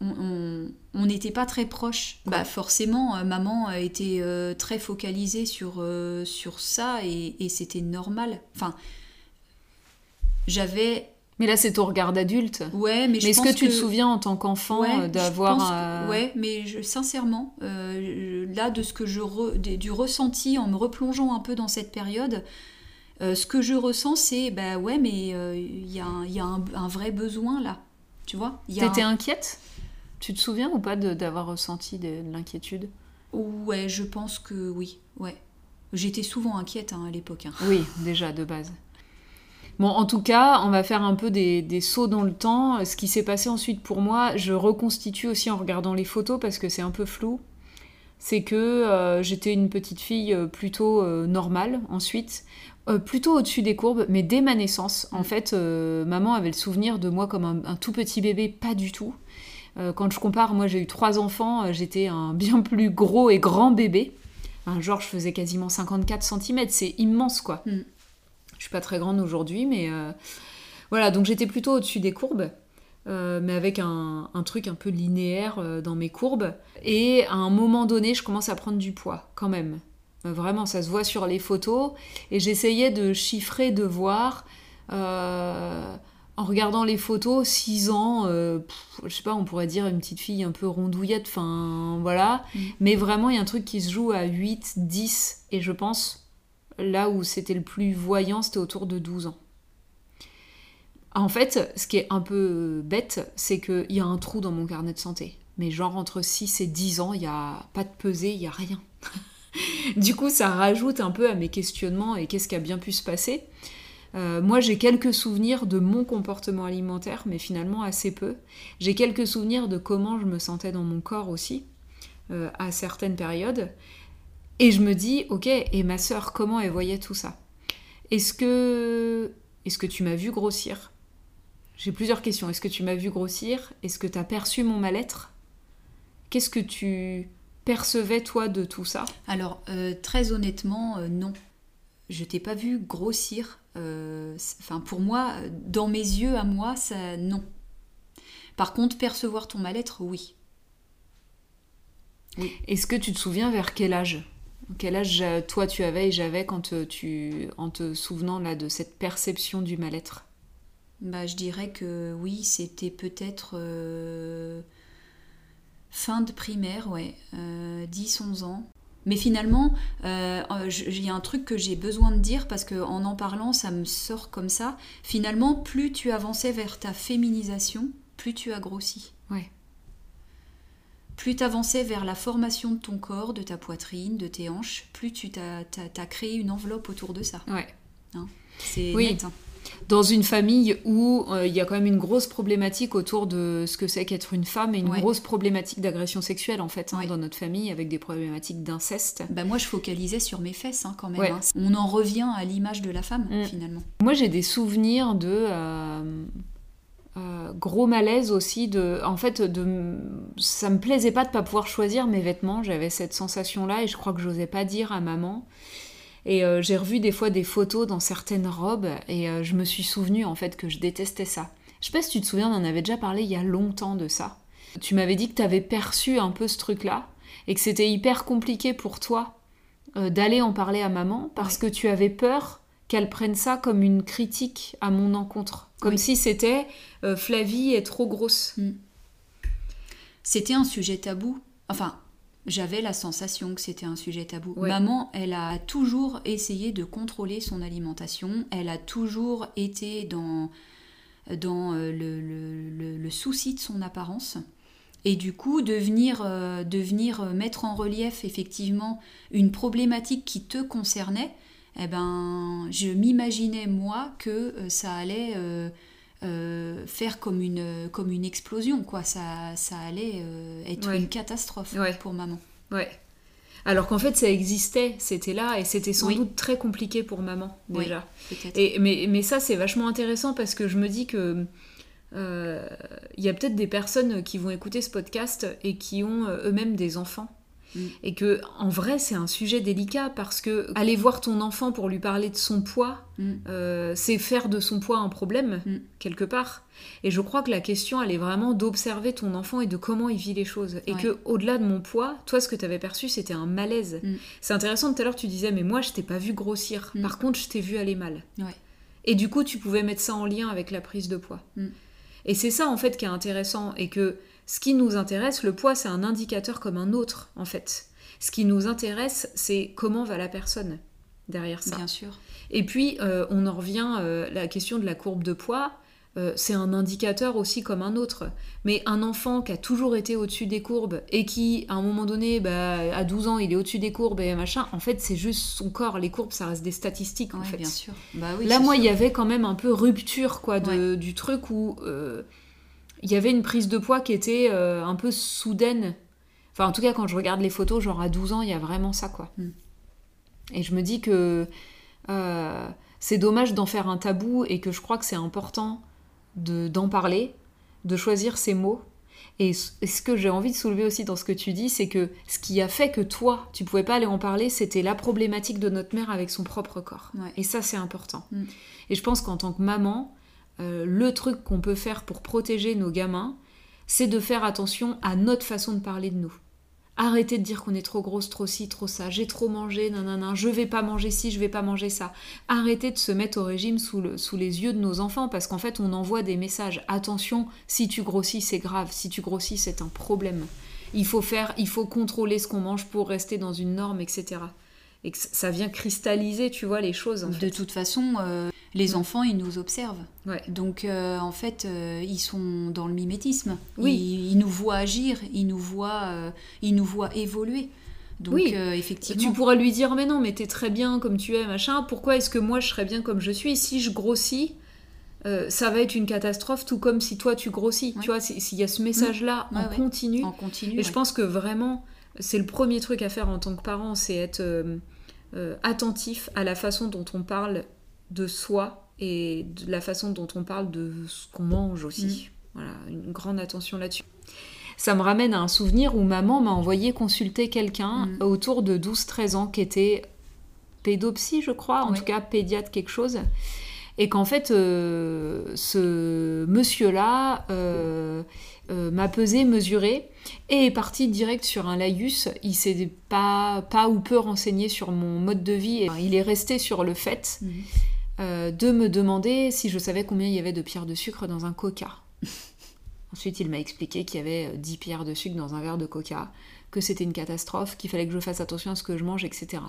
on n'était pas très proches. Bah forcément, euh, maman a été euh, très focalisée sur, euh, sur ça et, c'était normal. Enfin, j'avais... Mais là, c'est ton regard d'adulte. Ouais, mais, est-ce que tu te souviens en tant qu'enfant d'avoir... Ouais, mais je, sincèrement, là, de ce que je du ressenti en me replongeant un peu dans cette période, ce que je ressens, c'est, bah ouais, mais il y a, un, y a un, vrai besoin là. Tu vois T'étais inquiète? Tu te souviens ou pas d'avoir ressenti de, l'inquiétude? Ouais, je pense que oui. Ouais. J'étais souvent inquiète hein, à l'époque. Hein. Oui, déjà, de base. Bon, en tout cas, on va faire un peu des, des sauts dans le temps. Ce qui s'est passé ensuite pour moi, je reconstitue aussi en regardant les photos parce que c'est un peu flou. C'est que euh, j'étais une petite fille euh, plutôt euh, normale ensuite, plutôt au-dessus des courbes, mais dès ma naissance, en mm. fait, maman avait le souvenir de moi comme un, un tout petit bébé, pas du tout. Euh, quand je compare, moi j'ai eu trois enfants, euh, j'étais un bien plus gros et grand bébé. Genre, je faisais quasiment 54 cm, c'est immense quoi. Mm. Je suis pas très grande aujourd'hui, mais euh, voilà, donc j'étais plutôt au-dessus des courbes. mais avec un, truc un peu linéaire dans mes courbes. Et à un moment donné, je commence à prendre du poids, quand même. vraiment, ça se voit sur les photos. Et j'essayais de chiffrer, de voir en regardant les photos, 6 ans, euh, je sais pas, on pourrait dire une petite fille un peu rondouillette, enfin voilà. Mm. Mais vraiment, il y a un truc qui se joue à 8, 10, et je pense, là où c'était le plus voyant, c'était autour de 12 ans. En fait, ce qui est un peu bête, c'est qu'il y a un trou dans mon carnet de santé. Mais genre entre 6 et 10 ans, il n'y a pas de pesée, il n'y a rien. du coup, ça rajoute un peu à mes questionnements et qu'est-ce qui a bien pu se passer. Euh, moi, j'ai quelques souvenirs de mon comportement alimentaire, mais finalement assez peu. J'ai quelques souvenirs de comment je me sentais dans mon corps aussi, euh, à certaines périodes. Et je me dis, ok, et ma sœur, comment elle voyait tout ça? Est-ce que, est que tu m'as vu grossir? J'ai plusieurs questions. Est-ce que tu m'as vu grossir? Est-ce que tu as perçu mon mal-être? Qu'est-ce que tu percevais, toi, de tout ça? Alors, euh, très honnêtement, non. Je t'ai pas vu grossir euh, enfin, pour moi, dans mes yeux, à moi, ça, non. Par contre, percevoir ton mal-être, oui. Est-ce que tu te souviens vers quel âge? Quel âge toi tu avais et j'avais quand euh, tu, en te souvenant là de cette perception du mal-être? Bah, je dirais que oui, c'était peut-être euh, fin de primaire, ouais, 10-11 ans. Mais finalement, euh, il y a un truc que j'ai besoin de dire parce qu'en en parlant, ça me sort comme ça. Finalement, plus tu avançais vers ta féminisation, plus tu as grossi. Ouais. Plus tu avançais vers la formation de ton corps, de ta poitrine, de tes hanches, plus tu as, créé une enveloppe autour de ça. Ouais. Hein C'est oui. net. Hein dans une famille où euh, il y a quand même une grosse problématique autour de ce que c'est qu'être une femme et une grosse problématique d'agression sexuelle en fait hein, dans notre famille avec des problématiques d'inceste. Bah moi je focalisais sur mes fesses hein, quand même. Hein. On en revient à l'image de la femme mm. finalement. Moi j'ai des souvenirs de euh, euh, gros malaise aussi de en fait de ça me plaisait pas de pas pouvoir choisir mes vêtements j'avais cette sensation là et je crois que j'osais pas dire à maman et euh, j'ai revu des fois des photos dans certaines robes et euh, je me suis souvenu en fait que je détestais ça. Je sais pas si tu te souviens, on en avait déjà parlé il y a longtemps de ça. Tu m'avais dit que tu avais perçu un peu ce truc-là et que c'était hyper compliqué pour toi euh, d'aller en parler à maman parce que tu avais peur qu'elle prenne ça comme une critique à mon encontre. Comme si c'était Flavie est trop grosse. Mm. C'était un sujet tabou. Enfin, j'avais la sensation que c'était un sujet tabou. Maman, elle a toujours essayé de contrôler son alimentation. Elle a toujours été dans, dans euh, le, souci de son apparence. Et du coup, de venir, euh, euh, mettre en relief effectivement une problématique qui te concernait, eh ben, je m'imaginais moi que ça allait faire comme une, comme une explosion, quoi. Ça, ça allait être une catastrophe pour maman. Ouais. Alors qu'en fait, ça existait, c'était là, et c'était sans doute très compliqué pour maman, déjà. et, mais, mais ça, c'est vachement intéressant parce que je me dis que euh, il y a peut-être des personnes qui vont écouter ce podcast et qui ont euh, eux-mêmes des enfants. Mm. Et que en vrai c'est un sujet délicat parce que aller voir ton enfant pour lui parler de son poids, mm. euh, c'est faire de son poids un problème mm. quelque part. Et je crois que la question elle est vraiment d'observer ton enfant et de comment il vit les choses. Et que au-delà de mon poids, toi ce que tu avais perçu c'était un malaise. C'est intéressant tout à l'heure tu disais mais moi je t'ai pas vu grossir. Par contre je t'ai vu aller mal. Et du coup tu pouvais mettre ça en lien avec la prise de poids. Et c'est ça en fait qui est intéressant et que ce qui nous intéresse, le poids c'est un indicateur comme un autre en fait. Ce qui nous intéresse c'est comment va la personne derrière ça. Bien sûr. Et puis euh, on en revient à euh, la question de la courbe de poids. Euh, c'est un indicateur aussi comme un autre. Mais un enfant qui a toujours été au-dessus des courbes et qui, à un moment donné, bah, à 12 ans, il est au-dessus des courbes et machin, en fait, c'est juste son corps. Les courbes, ça reste des statistiques, en fait. Bien sûr. Bah Là, moi, il y avait quand même un peu rupture, quoi, de, du truc où euh, il y avait une prise de poids qui était euh, un peu soudaine. Enfin, en tout cas, quand je regarde les photos, genre à 12 ans, il y a vraiment ça, quoi. Mm. Et je me dis que c'est dommage d'en faire un tabou et que je crois que c'est important d'en parler, de choisir ses mots. Et ce que j'ai envie de soulever aussi dans ce que tu dis, c'est que ce qui a fait que toi, tu pouvais pas aller en parler, c'était la problématique de notre mère avec son propre corps. Et ça, c'est important. Mm. Et je pense qu'en tant que maman, euh, le truc qu'on peut faire pour protéger nos gamins, c'est de faire attention à notre façon de parler de nous. Arrêtez de dire qu'on est trop grosse, trop ci, trop ça, j'ai trop mangé, nanana, je vais pas manger ci, je vais pas manger ça. Arrêtez de se mettre au régime sous, sous les yeux de nos enfants parce qu'en fait on envoie des messages. Attention, si tu grossis c'est grave, si tu grossis c'est un problème. Il faut faire, il faut contrôler ce qu'on mange pour rester dans une norme, etc. Et que ça vient cristalliser, tu vois, les choses. de toute façon, euh, les enfants, ils nous observent. Donc, euh, en fait, euh, ils sont dans le mimétisme. Oui. Ils, nous voient agir, ils nous voient, ils nous voient évoluer. Donc, oui. effectivement. Tu pourras lui dire, mais non, mais t'es très bien comme tu es, machin. Pourquoi est-ce que moi, je serais bien comme je suis? Si je grossis, ça va être une catastrophe, tout comme si toi, tu grossis. Tu vois, s'il y a ce message-là en, continu. en continu. Et je pense que vraiment, c'est le premier truc à faire en tant que parent, c'est être attentif à la façon dont on parle de soi et de la façon dont on parle de ce qu'on mange aussi. Mm. Voilà, une grande attention là-dessus. Ça me ramène à un souvenir où maman m'a envoyé consulter quelqu'un mm. autour de 12-13 ans qui était pédopsie, je crois, en tout cas pédiatre quelque chose. Et qu'en fait, euh, ce monsieur-là euh, euh, m'a pesé, mesuré, et est parti direct sur un laïus. Il s'est pas, pas ou peu renseigné sur mon mode de vie. Et il est resté sur le fait mm. Euh, de me demander si je savais combien il y avait de pierres de sucre dans un coca. Ensuite, il m'a expliqué qu'il y avait 10 euh, pierres de sucre dans un verre de coca, que c'était une catastrophe, qu'il fallait que je fasse attention à ce que je mange, etc.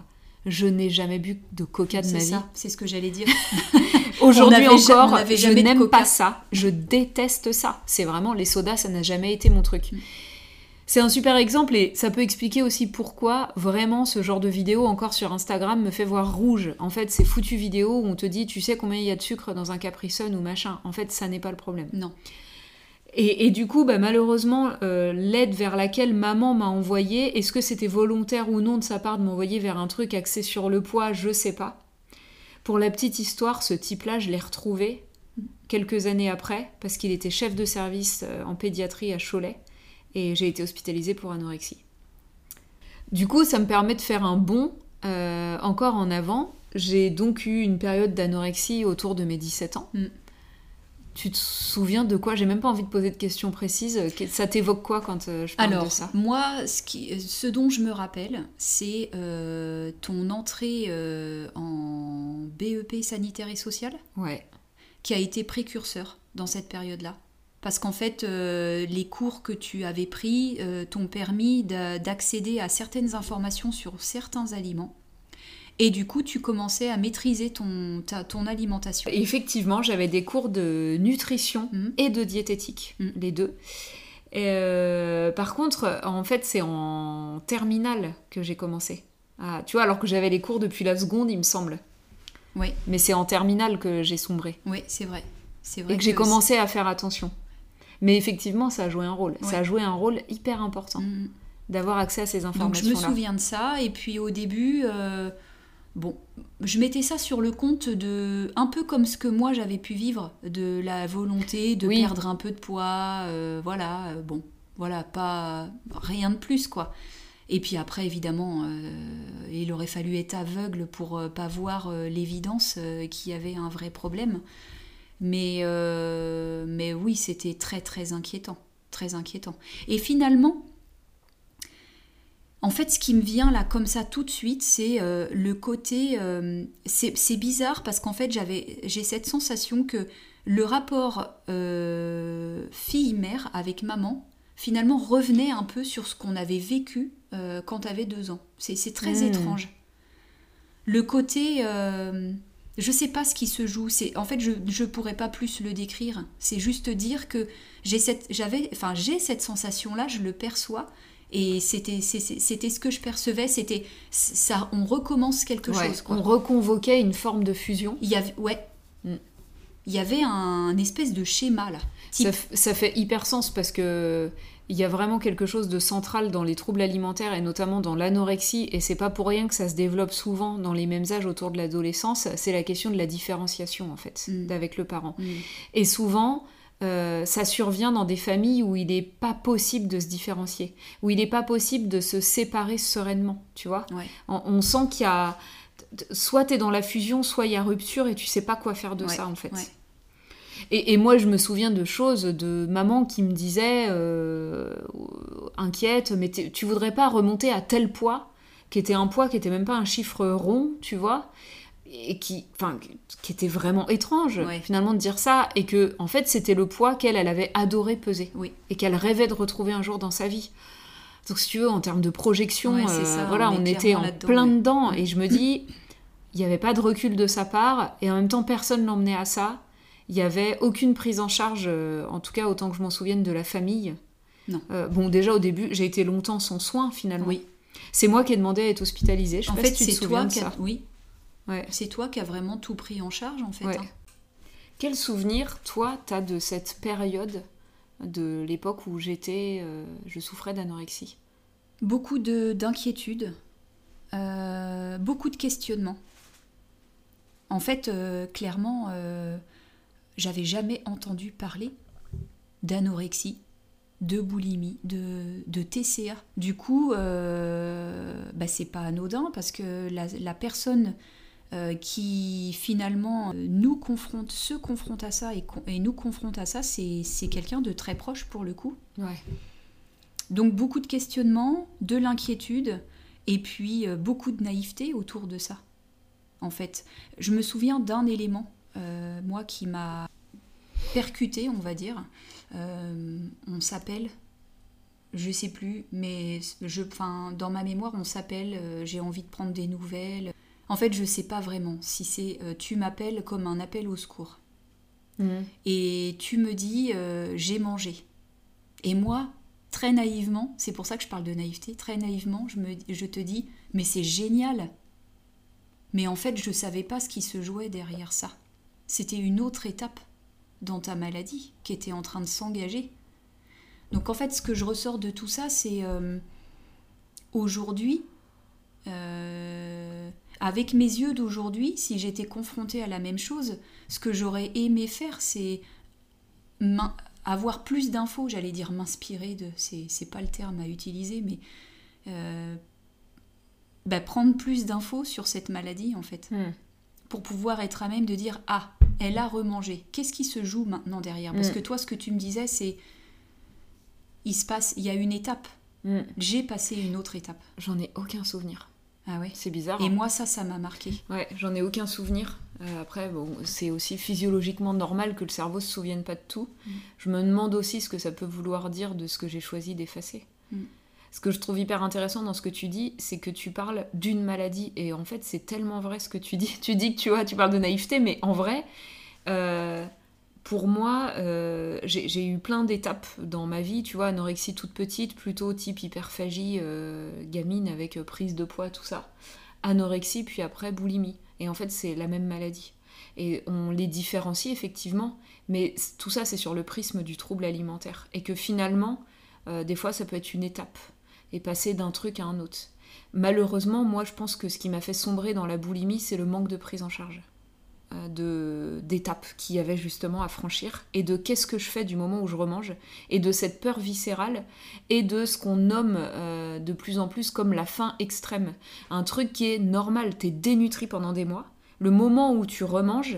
Je n'ai jamais bu de coca de ma vie. C'est ce que j'allais dire. Aujourd'hui encore, je n'aime pas ça. Je déteste ça. C'est vraiment les sodas, ça n'a jamais été mon truc. Mm. C'est un super exemple et ça peut expliquer aussi pourquoi vraiment ce genre de vidéo encore sur Instagram me fait voir rouge. En fait, c'est foutu vidéo où on te dit tu sais combien il y a de sucre dans un Capri Sun ou machin. En fait, ça n'est pas le problème. Non. Et, du coup, bah, malheureusement, euh, l'aide vers laquelle maman m'a envoyé, est-ce que c'était volontaire ou non de sa part de m'envoyer vers un truc axé sur le poids Je sais pas. Pour la petite histoire, ce type-là, je l'ai retrouvé quelques années après, parce qu'il était chef de service euh, en pédiatrie à Cholet et j'ai été hospitalisée pour anorexie. Du coup, ça me permet de faire un bond euh, encore en avant. J'ai donc eu une période d'anorexie autour de mes 17 ans. Mm. Tu te souviens de quoi? J'ai même pas envie de poser de questions précises. Ça t'évoque quoi quand euh, je parle Alors, de ça? moi, ce, qui, ce dont je me rappelle, c'est euh, ton entrée euh, en BEP sanitaire et social, Ouais. qui a été précurseur dans cette période-là. Parce qu'en fait, euh, les cours que tu avais pris t'ont permis d'a- d'accéder à certaines informations sur certains aliments. Et du coup, tu commençais à maîtriser ton, ta- ton alimentation. Effectivement, j'avais des cours de nutrition Mhm. et de diététique, Mhm. les deux. Et, euh, par contre, en fait, c'est en terminale que j'ai commencé. Ah, tu vois, alors que j'avais les cours depuis la seconde, il me semble. Oui, Mais c'est en terminale que j'ai sombré. oui, c'est vrai. Vrai Et que j'ai commencé à faire attention. Mais effectivement, ça a joué un rôle. Ça a joué un rôle hyper important Mhm. d'avoir accès à ces Donc je me souviens de ça. Et puis au début, euh, bon, je mettais ça sur le compte de un peu comme ce que moi j'avais pu vivre, de la volonté de Oui. perdre un peu de poids. euh, voilà, euh, bon, voilà, pas rien de plus quoi. Et puis après, évidemment, euh, il aurait fallu être aveugle pour pas voir l'évidence qu'il y avait un vrai problème. Mais, mais oui, c'était très très inquiétant, très inquiétant. Et finalement, en fait, ce qui me vient là comme ça tout de suite, c'est euh, le côté. euh, c'est bizarre parce qu'en fait, j'avais, j'ai cette sensation que le rapport euh, fille-mère avec maman, finalement, revenait un peu sur ce qu'on avait vécu quand tu avais deux ans. C'est très Hmm. étrange. Le côté. je sais pas ce qui se joue. C'est en fait, je je pourrais pas plus le décrire. C'est juste dire que j'ai cette j'avais enfin j'ai cette sensation là, je le perçois et c'était ce que je percevais. C'était ça. On recommence quelque Ouais, chose. Quoi. On reconvoquait une forme de fusion. Il y avait ouais. Mm. Il y avait un espèce de schéma là. Ça fait hyper sens parce que il y a vraiment quelque chose de central dans les troubles alimentaires et notamment dans l'anorexie et c'est pas pour rien que ça se développe souvent dans les mêmes âges autour de l'adolescence, c'est la question de la différenciation en fait Mm. avec le parent. Mm. Et souvent euh, ça survient dans des familles où il n'est pas possible de se différencier, où il n'est pas possible de se séparer sereinement, tu vois. Ouais. On, on sent qu'il y a soit tu es dans la fusion, soit il y a rupture et tu sais pas quoi faire de Ouais, ça en fait. ouais. Et, et moi, je me souviens de choses de maman qui me disait euh, inquiète, mais tu voudrais pas remonter à tel poids, qui était un poids qui était même pas un chiffre rond, tu vois, et qui, enfin, qui était vraiment étrange Ouais. finalement de dire ça, et que en fait c'était le poids qu'elle, elle avait adoré peser, Oui. et qu'elle rêvait de retrouver un jour dans sa vie. Donc si tu veux, en termes de projection, Ouais, euh, ça, voilà, on était en plein ouais. dedans, et je me dis, il n'y avait pas de recul de sa part, et en même temps personne l'emmenait à ça. Il n'y avait aucune prise en charge, euh, en tout cas autant que je m'en souvienne, de la famille. Non. Euh, bon, déjà au début, j'ai été longtemps sans soins finalement. Oui. C'est moi qui ai demandé à être hospitalisée. Je En fait, si c'est toi qui a... oui, Ouais. c'est toi qui a vraiment tout pris en charge en fait. Ouais. hein. Quel souvenir, toi, t'as de cette période de l'époque où j'étais, euh, je souffrais d'anorexie? Beaucoup de d'inquiétudes, euh, beaucoup de questionnements. En fait, euh, clairement, j'avais jamais entendu parler d'anorexie, de boulimie, de, de TCA. Du coup, bah, c'est pas anodin parce que la, la personne euh, qui finalement euh, nous confronte, se confronte à ça et, nous confronte à ça, c'est quelqu'un de très proche pour le coup. Ouais. Donc beaucoup de questionnements, de l'inquiétude et puis euh, beaucoup de naïveté autour de ça. En fait, je me souviens d'un élément, euh, moi, qui m'a percuté, on va dire. On s'appelle, je sais plus, mais je, enfin, dans ma mémoire, on s'appelle, euh, j'ai envie de prendre des nouvelles. En fait, je sais pas vraiment si c'est euh, tu m'appelles comme un appel au secours Mhm. et tu me dis euh, j'ai mangé. Et moi, très naïvement, c'est pour ça que je parle de naïveté, très naïvement, je, me, je te dis mais c'est génial. Mais en fait, je savais pas ce qui se jouait derrière ça. C'était une autre étape dans ta maladie qui était en train de s'engager. Donc en fait, ce que je ressors de tout ça, c'est euh, aujourd'hui, euh, avec mes yeux d'aujourd'hui, si j'étais confrontée à la même chose, ce que j'aurais aimé faire, c'est avoir plus d'infos, j'allais dire m'inspirer de, c'est pas le terme à utiliser, mais euh, bah, prendre plus d'infos sur cette maladie en fait, Mhm. pour pouvoir être à même de dire ah, elle a remangé. Qu'est-ce qui se joue maintenant derrière? Parce Mm. que toi, ce que tu me disais, c'est il se passe, il y a une étape. Mm. J'ai passé une autre étape. J'en ai aucun souvenir. Ah ouais. C'est bizarre. Et hein. moi, ça, ça m'a marqué. Ouais, j'en ai aucun souvenir. Euh, après, bon, c'est aussi physiologiquement normal que le cerveau se souvienne pas de tout. Mm. Je me demande aussi ce que ça peut vouloir dire de ce que j'ai choisi d'effacer. Mm. Ce que je trouve hyper intéressant dans ce que tu dis, c'est que tu parles d'une maladie. Et en fait, c'est tellement vrai ce que tu dis. Tu dis que tu vois, tu parles de naïveté, mais en vrai, euh, pour moi, euh, j'ai eu plein d'étapes dans ma vie. Tu vois, anorexie toute petite, plutôt type hyperphagie, euh, gamine avec euh, prise de poids, tout ça. Anorexie, puis après boulimie. Et en fait, c'est la même maladie. Et on les différencie effectivement, mais tout ça, c'est sur le prisme du trouble alimentaire. Et que finalement, des fois, ça peut être une étape et passer d'un truc à un autre. Malheureusement, moi, je pense que ce qui m'a fait sombrer dans la boulimie, c'est le manque de prise en charge d'étapes qu'il y avait justement à franchir et de qu'est-ce que je fais du moment où je remange et de cette peur viscérale et de ce qu'on nomme euh, de plus en plus comme la faim extrême. Un truc qui est normal, t'es dénutri pendant des mois. Le moment où tu remanges,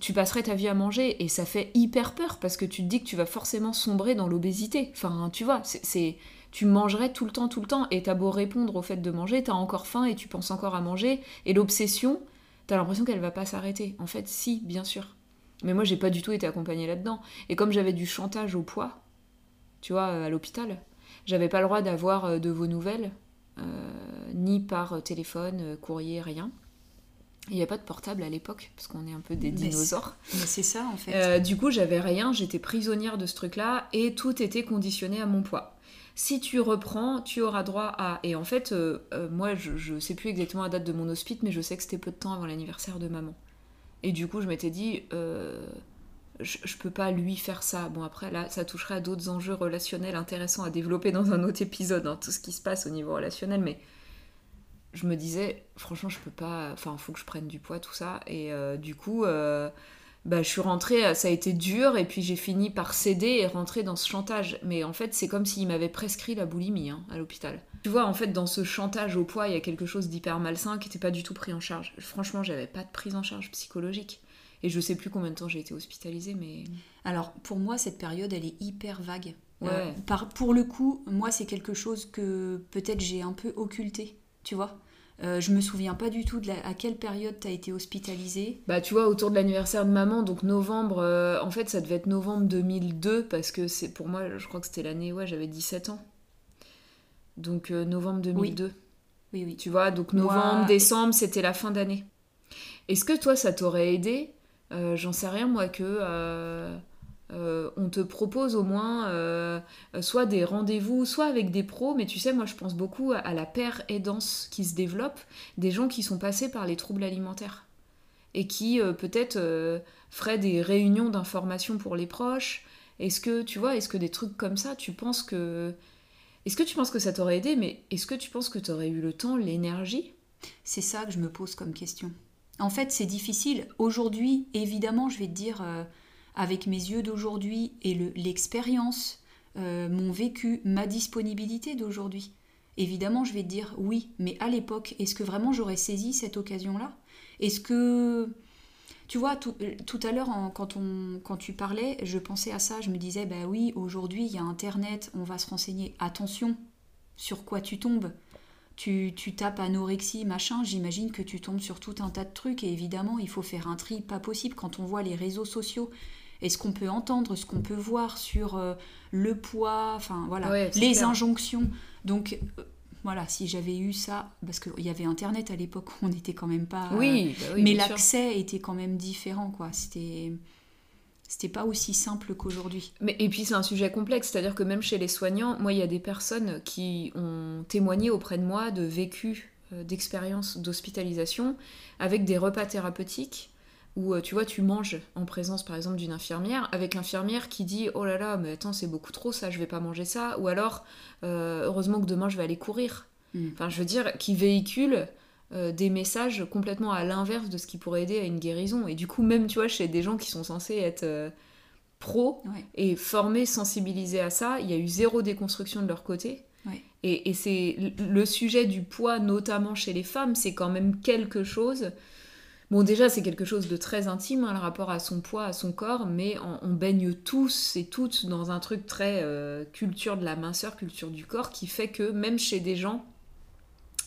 tu passerais ta vie à manger et ça fait hyper peur parce que tu te dis que tu vas forcément sombrer dans l'obésité. Enfin, tu vois, c'est tu mangerais tout le temps, tout le temps, et t'as beau répondre au fait de manger, t'as encore faim et tu penses encore à manger, et l'obsession, t'as l'impression qu'elle va pas s'arrêter. En fait, si, bien sûr. Mais moi, j'ai pas du tout été accompagnée là-dedans. Et comme j'avais du chantage au poids, tu vois, euh, à l'hôpital, j'avais pas le droit d'avoir euh, de vos nouvelles, euh, ni par téléphone, courrier, rien. Il n'y a pas de portable à l'époque, parce qu'on est un peu des dinosaures. Mais c'est ça, en fait. Euh, du coup, j'avais rien, j'étais prisonnière de ce truc-là et tout était conditionné à mon poids. Si tu reprends, tu auras droit à. Et en fait, euh, euh, moi, je, je sais plus exactement la date de mon hospice, mais je sais que c'était peu de temps avant l'anniversaire de maman. Et du coup, je m'étais dit, euh, je, peux pas lui faire ça. Bon, après, là, ça toucherait à d'autres enjeux relationnels intéressants à développer dans un autre épisode, hein, tout ce qui se passe au niveau relationnel, mais je me disais, franchement, je peux pas. Enfin, faut que je prenne du poids, tout ça. Et du coup, bah, je suis rentrée, ça a été dur, et puis j'ai fini par céder et rentrer dans ce chantage. Mais en fait, c'est comme s'il m'avait prescrit la boulimie hein, à l'hôpital. Tu vois, en fait, dans ce chantage au poids, il y a quelque chose d'hyper malsain qui n'était pas du tout pris en charge. Franchement, j'avais pas de prise en charge psychologique. Et je sais plus combien de temps j'ai été hospitalisée, mais. Alors, pour moi, cette période, elle est hyper vague. Ouais. Euh, par, pour le coup, moi, c'est quelque chose que peut-être j'ai un peu occulté, tu vois. Euh, je me souviens pas du tout de la- à quelle période tu as été hospitalisée. Bah, tu vois, autour de l'anniversaire de maman, donc novembre, euh, en fait, ça devait être novembre 2002, parce que c'est pour moi, je crois que c'était l'année, ouais, j'avais 17 ans. Donc, euh, novembre 2002. Oui, oui. Tu vois, donc Moi- novembre, décembre, c'était la fin d'année. Est-ce que toi, ça t'aurait aidé? J'en sais rien, moi, que euh, on te propose au moins euh, soit des rendez-vous, soit avec des pros, mais tu sais, moi, je pense beaucoup à, la paire aidance qui se développe, des gens qui sont passés par les troubles alimentaires et qui euh, peut-être feraient des réunions d'information pour les proches. Est-ce que, tu vois, est-ce que des trucs comme ça, tu penses que... Est-ce que tu penses que ça t'aurait aidé, mais est-ce que tu penses que tu aurais eu le temps, l'énergie? C'est ça que je me pose comme question. En fait, c'est difficile. Aujourd'hui, évidemment, je vais te dire, avec mes yeux d'aujourd'hui et le- l'expérience, euh, mon vécu, ma disponibilité d'aujourd'hui, évidemment, je vais te dire oui. Mais à l'époque, est-ce que vraiment j'aurais saisi cette occasion-là? Est-ce que... Tu vois, tout, euh, tout à l'heure, quand, quand tu parlais, je pensais à ça. Je me disais, bah oui, aujourd'hui, il y a Internet, on va se renseigner. Attention, sur quoi tu tombes? Tu, tu tapes anorexie, machin, j'imagine que tu tombes sur tout un tas de trucs et évidemment il faut faire un tri pas possible quand on voit les réseaux sociaux et ce qu'on peut entendre, ce qu'on peut voir sur euh, le poids, enfin voilà, Ouais, les clair. injonctions? Donc euh, voilà, si j'avais eu ça, parce qu'il y avait internet à l'époque, on n'était quand même pas. euh, Oui, bah oui, mais l'accès était quand même différent, quoi. C'était. C'était pas aussi simple qu'aujourd'hui. Mais, et puis c'est un sujet complexe, c'est-à-dire que même chez les soignants, moi il y a des personnes qui ont témoigné auprès de moi de vécu, euh, d'expériences d'hospitalisation avec des repas thérapeutiques où euh, tu vois tu manges en présence par exemple d'une infirmière avec l'infirmière qui dit oh là là mais attends c'est beaucoup trop ça je vais pas manger ça ou alors euh, heureusement que demain je vais aller courir Mm. enfin je veux dire qui véhicule euh, des messages complètement à l'inverse de ce qui pourrait aider à une guérison et du coup même tu vois chez des gens qui sont censés être euh, pros Ouais. et formés, sensibilisés à ça, il y a eu zéro déconstruction de leur côté. Ouais. Et, et c'est le sujet du poids, notamment chez les femmes, c'est quand même quelque chose. Bon, déjà, c'est quelque chose de très intime, hein, le rapport à son poids, à son corps, mais on, baigne tous et toutes dans un truc très euh, culture de la minceur, culture du corps, qui fait que même chez des gens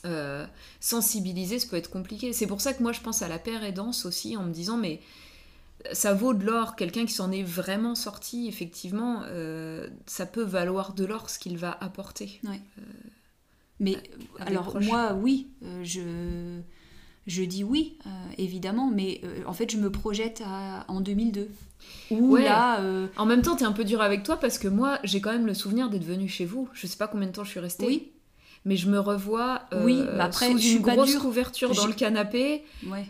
euh, sensibilisés, ça peut être compliqué. C'est pour ça que moi, je pense à la paire et danse aussi, en me disant, mais ça vaut de l'or. Quelqu'un qui s'en est vraiment sorti, effectivement, euh, ça peut valoir de l'or ce qu'il va apporter. Ouais. mais alors, moi, oui, je je dis oui, euh, évidemment, mais euh, en fait, je me projette en 2002. Où là, euh, En même temps, t'es un peu dur avec toi parce que moi, j'ai quand même le souvenir d'être venue chez vous. Je sais pas combien de temps je suis restée. Oui. Mais je me revois oui, après, sous une grosse couverture dans le canapé. Ouais.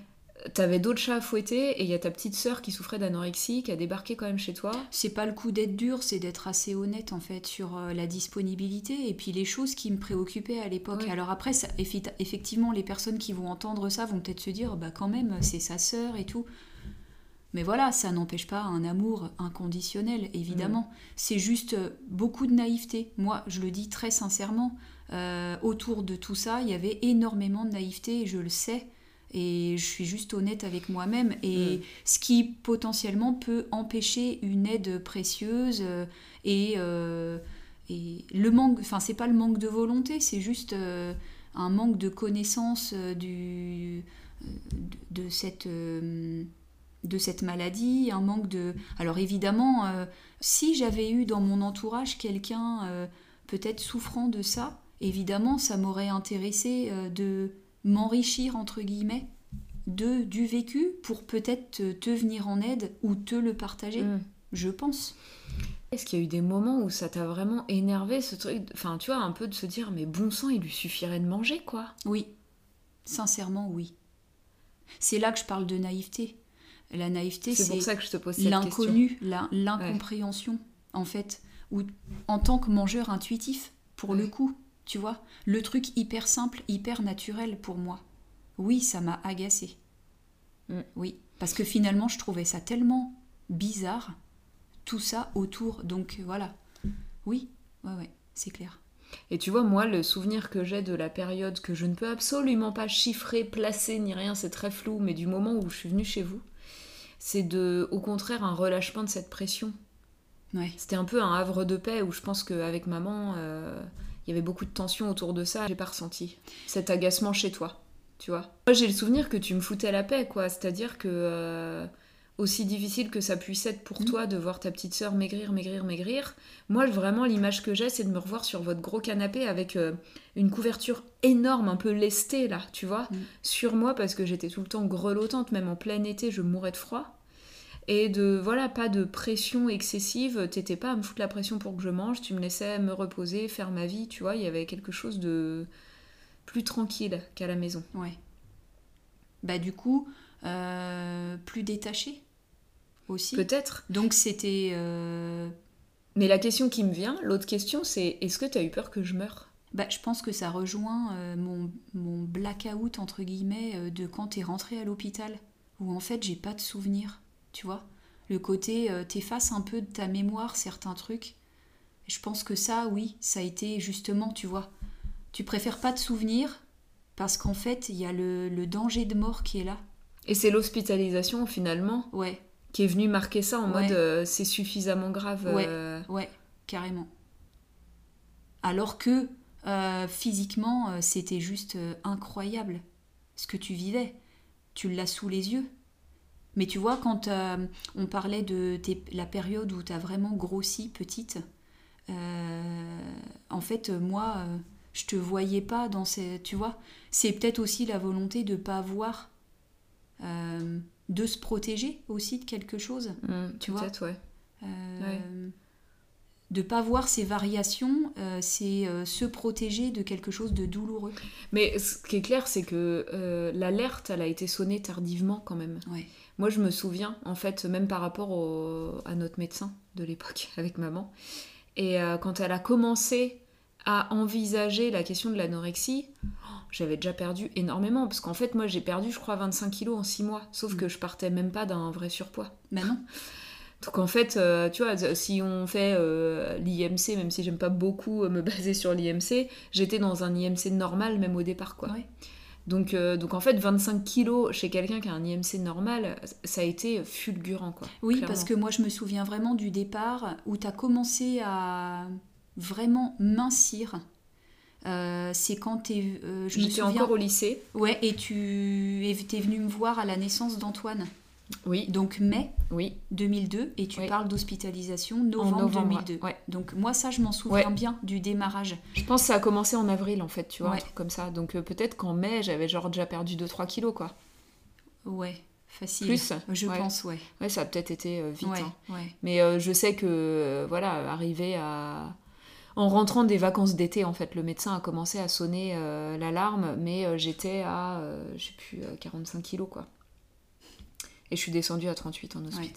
T'avais d'autres chats à fouetter et il y a ta petite sœur qui souffrait d'anorexie qui a débarqué quand même chez toi. C'est pas le coup d'être dur, c'est d'être assez honnête en fait sur euh, la disponibilité et puis les choses qui me préoccupaient à l'époque. Alors après, ça, effectivement, les personnes qui vont entendre ça vont peut-être se dire bah quand même c'est sa sœur et tout. Mais voilà, ça n'empêche pas un amour inconditionnel, évidemment. Mm. C'est juste euh, beaucoup de naïveté. Moi, je le dis très sincèrement, euh, autour de tout ça, il y avait énormément de naïveté, et je le sais et je suis juste honnête avec moi-même et mm. ce qui potentiellement peut empêcher une aide précieuse euh, et, euh, et le manque enfin c'est pas le manque de volonté c'est juste euh, un manque de connaissance du de, cette de cette maladie un manque de alors évidemment si j'avais eu dans mon entourage quelqu'un peut-être souffrant de ça évidemment ça m'aurait intéressé de m'enrichir entre guillemets de du vécu pour peut-être te, venir en aide ou te le partager, mm. je pense. Est-ce qu'il y a eu des moments où ça t'a vraiment énervé ce truc Enfin, tu vois, un peu de se dire, mais bon sang, il lui suffirait de manger, quoi? Oui, sincèrement, oui. C'est là que je parle de naïveté. La naïveté, c'est l'inconnu, l'incompréhension, en fait. Ou en tant que mangeur intuitif, pour le coup, tu vois, le truc hyper simple, hyper naturel pour moi. Oui, ça m'a agacé. Mm. Oui, parce que finalement, je trouvais ça tellement bizarre, tout ça autour. Donc voilà. Oui, ouais, ouais, c'est clair. Et tu vois, moi, le souvenir que j'ai de la période que je ne peux absolument pas chiffrer, placer, ni rien, c'est très flou, mais du moment où je suis venue chez vous, c'est de, au contraire, un relâchement de cette pression. Ouais. C'était un peu un havre de paix où je pense qu'avec maman, euh, il y avait beaucoup de tension autour de ça. J'ai pas ressenti cet agacement chez toi, tu vois. Moi, j'ai le souvenir que tu me foutais la paix, quoi. C'est-à-dire que euh, aussi difficile que ça puisse être pour mm. toi de voir ta petite sœur maigrir, maigrir, maigrir. Moi, vraiment, l'image que j'ai, c'est de me revoir sur votre gros canapé avec euh, une couverture énorme, un peu lestée là, tu vois, mm. sur moi parce que j'étais tout le temps grelottante, même en plein été, je mourais de froid et de voilà pas de pression excessive. T'étais pas à me foutre la pression pour que je mange. Tu me laissais me reposer faire ma vie tu vois. Il y avait quelque chose de plus tranquille qu'à la maison. Ouais. Bah du coup euh, plus détaché aussi. Peut-être. Donc c'était euh, mais la question qui me vient l'autre question c'est est-ce que tu as eu peur que je meure? Bah, je pense que ça rejoint euh, mon, mon blackout entre guillemets de quand t'es rentré à l'hôpital où en fait j'ai pas de souvenir tu vois. Le côté, euh, t'effaces un peu de ta mémoire certains trucs. je pense que ça, oui, ça a été justement, tu vois. Tu préfères pas te souvenir parce qu'en fait, il y a le, danger de mort qui est là. Et c'est l'hospitalisation finalement ouais. qui est venue marquer ça en mode euh, c'est suffisamment grave. Euh. ouais, carrément. Alors que physiquement, c'était juste incroyable ce que tu vivais. Tu l'as sous les yeux. Mais tu vois, quand euh, on parlait de la période où tu as vraiment grossi petite, euh, en fait, moi, euh, je te voyais pas dans ces. Tu vois, c'est peut-être aussi la volonté de pas voir, de se protéger aussi de quelque chose. Mmh, tu vois ouais. ouais. De pas voir ces variations, c'est se protéger de quelque chose de douloureux. Mais ce qui est clair, c'est que l'alerte, elle a été sonnée tardivement quand même. Ouais. Moi, je me souviens, en fait, même par rapport à notre médecin de l'époque, avec maman, et euh, quand elle a commencé à envisager la question de l'anorexie, j'avais déjà perdu énormément, parce qu'en fait, moi, j'ai perdu, je crois, 25 kilos en 6 mois, sauf mm. que je partais même pas d'un vrai surpoids. Mais non. Donc en fait, euh, tu vois, si on fait euh, l'IMC, même si j'aime pas beaucoup me baser sur l'IMC, j'étais dans un IMC normal même au départ, quoi. Donc, euh, donc en fait, 25 kilos chez quelqu'un qui a un IMC normal, ça a été fulgurant. Quoi, oui, clairement. parce que moi je me souviens vraiment du départ où tu as commencé à vraiment mincir. Euh, c'est quand t'es, euh, je me J'étais souviens. encore au lycée. Ouais, et tu es venu me voir à la naissance d'Antoine. Oui, Donc mai oui. 2002, et tu Oui. parles d'hospitalisation novembre, novembre, 2002. ouais. Donc moi ça je m'en souviens Ouais. bien du démarrage. Je pense que ça a commencé en avril en fait, tu vois, un truc comme ça. Donc euh, peut-être qu'en mai, j'avais genre déjà perdu 2-3 kilos quoi. Ouais, facile. Plus Je pense, ouais. Ouais, ça a peut-être été euh, vite. hein. Mais euh, je sais que, voilà, arrivé à. En rentrant des vacances d'été, en fait, le médecin a commencé à sonner euh, l'alarme, mais euh, j'étais à, euh, je sais plus, euh, 45 kilos, quoi. Et je suis descendue à 38 en hospice. Ouais.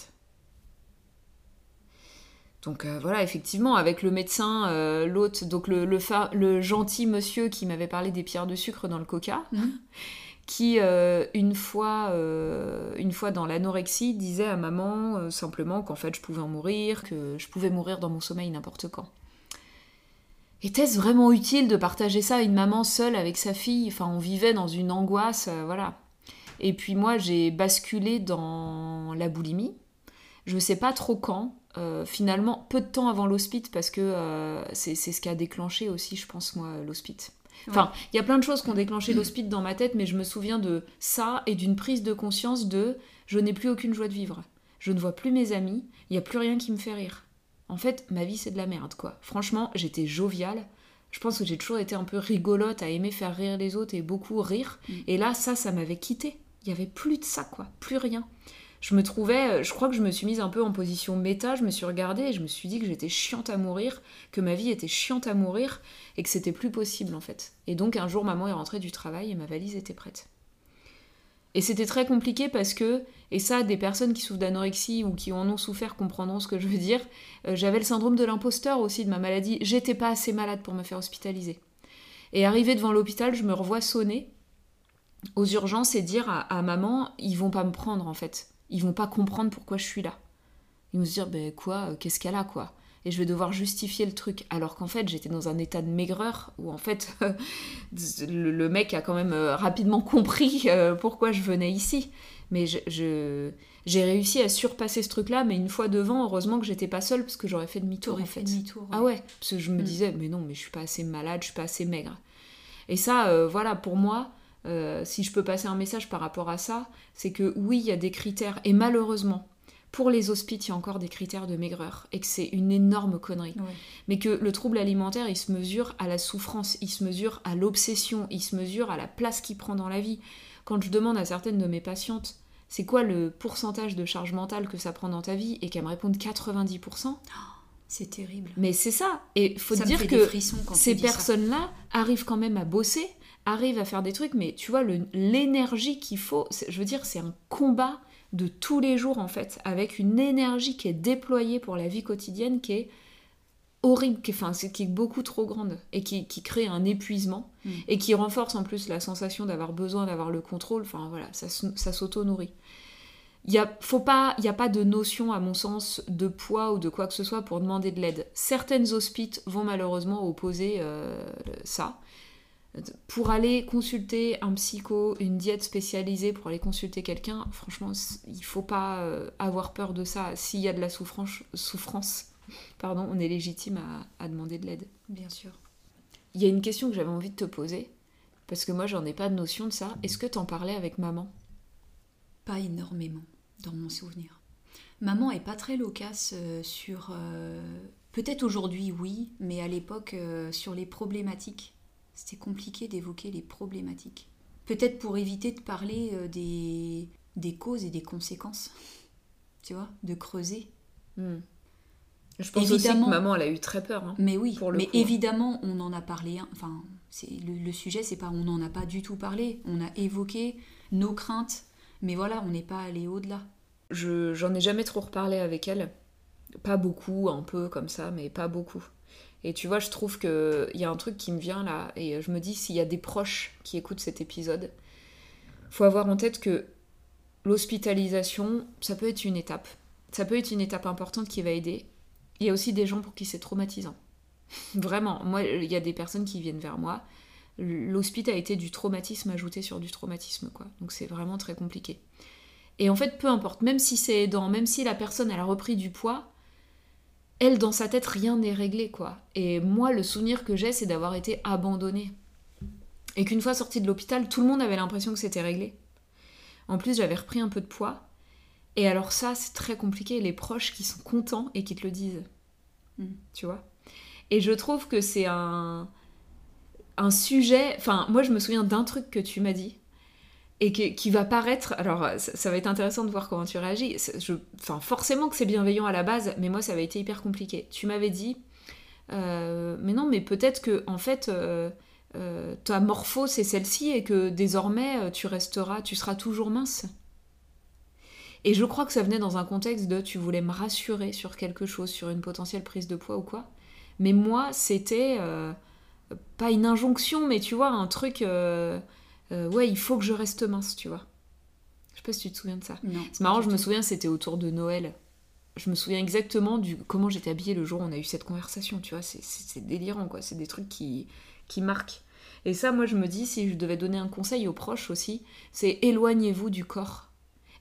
Donc euh, voilà, effectivement, avec le médecin, euh, l'autre, donc le, le, gentil monsieur qui m'avait parlé des pierres de sucre dans le coca, Mhm. qui, euh, une, fois, une fois dans l'anorexie, disait à maman simplement qu'en fait je pouvais en mourir, que je pouvais mourir dans mon sommeil n'importe quand. Était-ce vraiment utile de partager ça à une maman seule avec sa fille? Enfin, on vivait dans une angoisse, voilà. Et puis moi, j'ai basculé dans la boulimie. Je sais pas trop quand. euh, finalement, peu de temps avant l'hospice, parce que euh, c'est ce qui a déclenché aussi, je pense, moi, l'hospice. Enfin, il y a plein de choses qui ont déclenché l'hospice dans ma tête, mais je me souviens de ça et d'une prise de conscience de je n'ai plus aucune joie de vivre. Je ne vois plus mes amis, il n'y a plus rien qui me fait rire. En fait, ma vie, c'est de la merde, quoi. Franchement, j'étais joviale. Je pense que j'ai toujours été un peu rigolote, à aimer faire rire les autres et beaucoup rire. Mm. Et là, ça, ça m'avait quitté. Il y avait plus de ça, quoi. Plus rien. Je me trouvais, je crois que je me suis mise un peu en position méta, je me suis regardée et je me suis dit que j'étais chiante à mourir, que ma vie était chiante à mourir et que c'était plus possible en fait. Et donc un jour, maman est rentrée du travail et ma valise était prête. Et c'était très compliqué parce que, et ça, des personnes qui souffrent d'anorexie ou qui en ont souffert comprendront ce que je veux dire, euh, j'avais le syndrome de l'imposteur aussi de ma maladie. J'étais pas assez malade pour me faire hospitaliser. Et arrivé devant l'hôpital, je me revois sonner aux urgences et dire à, à maman, ils vont pas me prendre en fait. Ils vont pas comprendre pourquoi je suis là. Ils vont se dire, ben quoi, euh, qu'est-ce qu'elle a quoi? Et je vais devoir justifier le truc. Alors qu'en fait, j'étais dans un état de maigreur où en fait, le, mec a quand même euh, rapidement compris euh, pourquoi je venais ici. Mais je, je- j'ai réussi à surpasser ce truc-là, mais une fois devant, heureusement que j'étais pas seule parce que j'aurais fait demi-tour en fait. Ah ouais, parce que je me Mm. disais, mais non, mais je suis pas assez malade, je suis pas assez maigre. Et ça, euh, voilà, pour moi, euh, si je peux passer un message par rapport à ça, c'est que oui, il y a des critères, et malheureusement, pour les hospices, il y a encore des critères de maigreur, et que c'est une énorme connerie. Ouais. Mais que le trouble alimentaire, il se mesure à la souffrance, il se mesure à l'obsession, il se mesure à la place qu'il prend dans la vie. Quand je demande à certaines de mes patientes, c'est quoi le pourcentage de charge mentale que ça prend dans ta vie, et qu'elles me répondent 90%, C'est terrible. mais c'est ça. Et faut ça dire que ces personnes-là arrivent quand même à bosser, arrivent à faire des trucs, mais tu vois, l'énergie qu'il faut, je veux dire, c'est un combat de tous les jours en fait, avec une énergie qui est déployée pour la vie quotidienne qui est horrible, qui est, enfin, qui est beaucoup trop grande et qui, qui crée un épuisement Mm. et qui renforce en plus la sensation d'avoir besoin d'avoir le contrôle. Enfin voilà, ça, ça s'auto-nourrit. Il n'y a, faut pas- il y a pas de notion, à mon sens, de poids ou de quoi que ce soit pour demander de l'aide. Certaines hospices vont malheureusement opposer euh, ça. Pour aller consulter un psycho, une diète spécialisée, pour aller consulter quelqu'un, franchement, il faut pas euh, avoir peur de ça. S'il y a de la souffrance, souffrance pardon, on est légitime à, à demander de l'aide. Bien sûr. Il y a une question que j'avais envie de te poser, parce que moi j'en ai pas de notion de ça. Est-ce que t'en parlais avec maman? Pas énormément, dans mon souvenir. Maman est pas très loquace euh, sur. euh, Peut-être aujourd'hui, oui, mais à l'époque, euh, sur les problématiques. C'était compliqué d'évoquer les problématiques. Peut-être pour éviter de parler euh, des, des causes et des conséquences. Tu vois De creuser. Hmm. Je pense aussi Évidemment. que maman elle a eu très peur. hein. Mais oui, Pour le mais coup, hein. évidemment, on en a parlé. hein. Enfin, c'est le, le sujet, c'est pas on n'en a pas du tout parlé. On a évoqué nos craintes, mais voilà, on n'est pas allé au-delà. Je, j'en ai jamais trop reparlé avec elle. Pas beaucoup, un peu comme ça, mais pas beaucoup. Et tu vois, je trouve qu'il y a un truc qui me vient là, et je me dis, s'il y a des proches qui écoutent cet épisode, faut avoir en tête que l'hospitalisation, ça peut être une étape. Ça peut être une étape importante qui va aider. Il y a aussi des gens pour qui c'est traumatisant. Vraiment, moi, il y a des personnes qui viennent vers moi l'hospice a été du traumatisme ajouté sur du traumatisme, quoi. Donc c'est vraiment très compliqué. Et en fait, peu importe, même si c'est aidant, même si la personne elle a repris du poids, elle dans sa tête rien n'est réglé, quoi. Et moi, le souvenir que j'ai, c'est d'avoir été abandonnée. Et qu'une fois sortie de l'hôpital, tout le monde avait l'impression que c'était réglé. En plus, j'avais repris un peu de poids. Et alors ça, c'est très compliqué, les proches qui sont contents et qui te le disent. Mm. Tu vois? Et je trouve que c'est un, un sujet... Enfin, moi, je me souviens d'un truc que tu m'as dit et qui, va paraître... Alors, ça, va être intéressant de voir comment tu réagis. Enfin, forcément que c'est bienveillant à la base, mais moi, ça avait été hyper compliqué. Tu m'avais dit... Euh, mais non, mais peut-être que, en fait... Euh, euh, ta morpho c'est celle-ci et que désormais tu resteras, tu seras toujours mince. Et je crois que ça venait dans un contexte de tu voulais me rassurer sur quelque chose, sur une potentielle prise de poids ou quoi. Mais moi, c'était pas une injonction, mais tu vois, un truc. Ouais, il faut que je reste mince, tu vois. Je sais pas si tu te souviens de ça. C'est marrant, je me souviens, c'était autour de Noël. Je me souviens exactement du comment j'étais habillée le jour où on a eu cette conversation, tu vois. C'est délirant, quoi. C'est des trucs qui, qui marque. Et ça, moi, je me dis, si je devais donner un conseil aux proches aussi, c'est éloignez-vous du corps.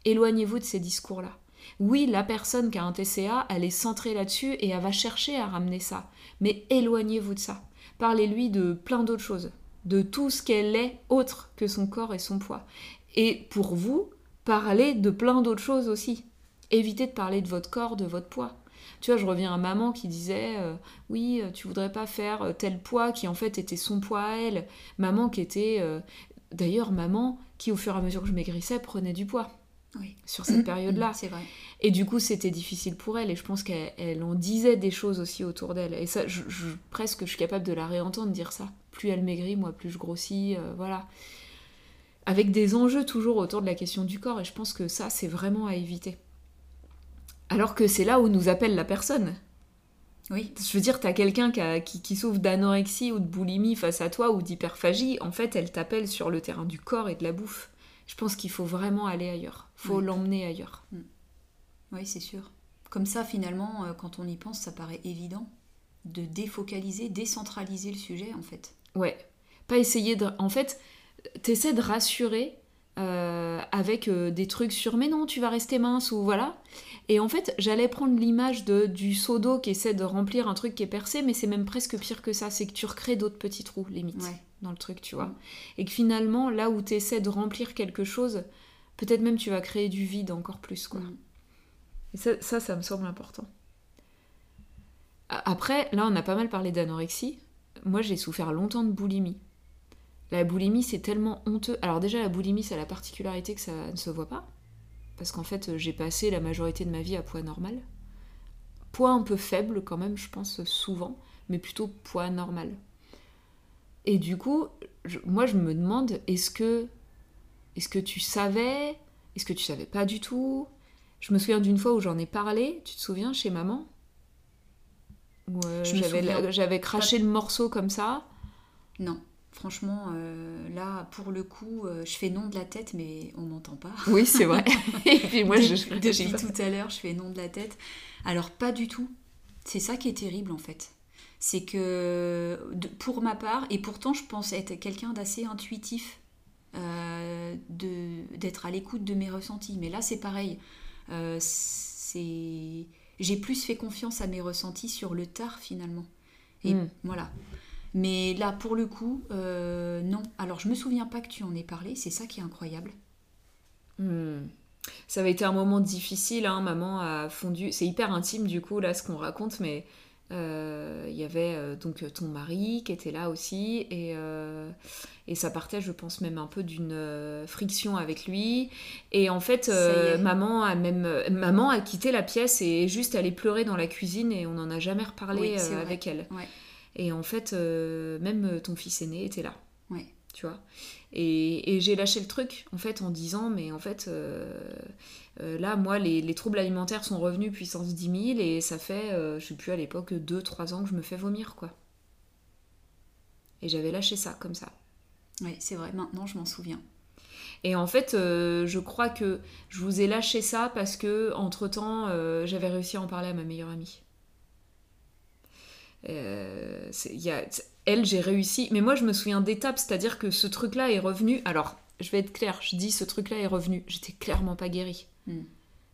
Éloignez-vous de ces discours-là. Oui, la personne qui a un TCA, elle est centrée là-dessus et elle va chercher à ramener ça. Mais éloignez-vous de ça. Parlez-lui de plein d'autres choses, de tout ce qu'elle est autre que son corps et son poids. Et pour vous, parlez de plein d'autres choses aussi. Évitez de parler de votre corps, de votre poids. Tu vois, je reviens à maman qui disait euh, Oui, euh, tu voudrais pas faire euh, tel poids qui en fait était son poids à elle. Maman qui était. D'ailleurs, maman qui, au fur et à mesure que je maigrissais, prenait du poids. Oui. Sur cette période-là. C'est vrai. Et du coup, c'était difficile pour elle. Et je pense qu'elle en disait des choses aussi autour d'elle. Et ça, je, presque, je suis capable de la réentendre dire ça. Plus elle maigrit, moi, plus je grossis. voilà. Avec des enjeux toujours autour de la question du corps. Et je pense que ça, c'est vraiment à éviter. Alors que c'est là où nous appelle la personne. Oui. Je veux dire, t'as quelqu'un qui, souffre d'anorexie ou de boulimie face à toi ou d'hyperphagie, en fait, elle t'appelle sur le terrain du corps et de la bouffe. Je pense qu'il faut vraiment aller ailleurs. faut l'emmener ailleurs. Mm. Oui, c'est sûr. Comme ça, finalement, euh, quand on y pense, ça paraît évident de défocaliser, décentraliser le sujet, en fait. Ouais. Pas essayer de. En fait, t'essaies de rassurer euh, avec euh, des trucs sur mais non, tu vas rester mince ou voilà. Et en fait, j'allais prendre l'image de, du seau d'eau qui essaie de remplir un truc qui est percé, mais c'est même presque pire que ça. C'est que tu recrées d'autres petits trous, limite, dans le truc, tu vois. Mm. Et que finalement, là où tu essaies de remplir quelque chose, peut-être même tu vas créer du vide encore plus, quoi. Mm. Et ça, ça, ça me semble important. Après, là, on a pas mal parlé d'anorexie. Moi, j'ai souffert longtemps de boulimie. La boulimie, c'est tellement honteux. Alors déjà, la boulimie, ça a la particularité que ça ne se voit pas parce qu'en fait j'ai passé la majorité de ma vie à poids normal. Poids un peu faible quand même, je pense souvent, mais plutôt poids normal. Et du coup, moi je me demande, est-ce que, est-ce que tu savais Est-ce que tu savais pas du tout? Je me souviens d'une fois où j'en ai parlé, tu te souviens, chez maman? Où euh, j'avais craché le morceau comme ça. Non. Franchement, euh, là, pour le coup, euh, je fais non de la tête, mais on m'entend pas. Oui, c'est vrai. Et puis moi, je, depuis tout à l'heure, je fais non de la tête. Alors, pas du tout. C'est ça qui est terrible, en fait. C'est que, pour ma part, et pourtant, je pense être quelqu'un d'assez intuitif, euh, d'être à l'écoute de mes ressentis. Mais là, c'est pareil. c'est j'ai plus fait confiance à mes ressentis sur le tard, finalement. Et hmm. voilà. Mais là, pour le coup, euh, non. Alors, je me souviens pas que tu en aies parlé, c'est ça qui est incroyable. Hmm. Ça avait été un moment difficile, hein. maman a fondu. C'est hyper intime du coup, là, ce qu'on raconte, mais il y avait euh, donc ton mari qui était là aussi, et, et ça partait, je pense, même un peu d'une friction avec lui. Et en fait, maman, a même, maman a quitté la pièce et juste allé pleurer dans la cuisine, et on n'en a jamais reparlé avec elle. Ouais. Et en fait, euh, même ton fils aîné était là. Ouais. Tu vois? Et, j'ai lâché le truc, en fait, en disant, mais en fait, euh, euh, là, moi, les, troubles alimentaires sont revenus puissance 10 000 et ça fait, je sais plus à l'époque, 2-3 ans que je me fais vomir, quoi. Et j'avais lâché ça, comme ça. Oui, c'est vrai, maintenant je m'en souviens. Et en fait, je crois que je vous ai lâché ça parce que, entre-temps, j'avais réussi à en parler à ma meilleure amie. Euh, y a, elle, j'ai réussi. Mais moi, je me souviens d'étapes, c'est-à-dire que ce truc-là est revenu. Alors, je vais être claire, je dis ce truc-là est revenu. J'étais clairement pas guérie. Hmm.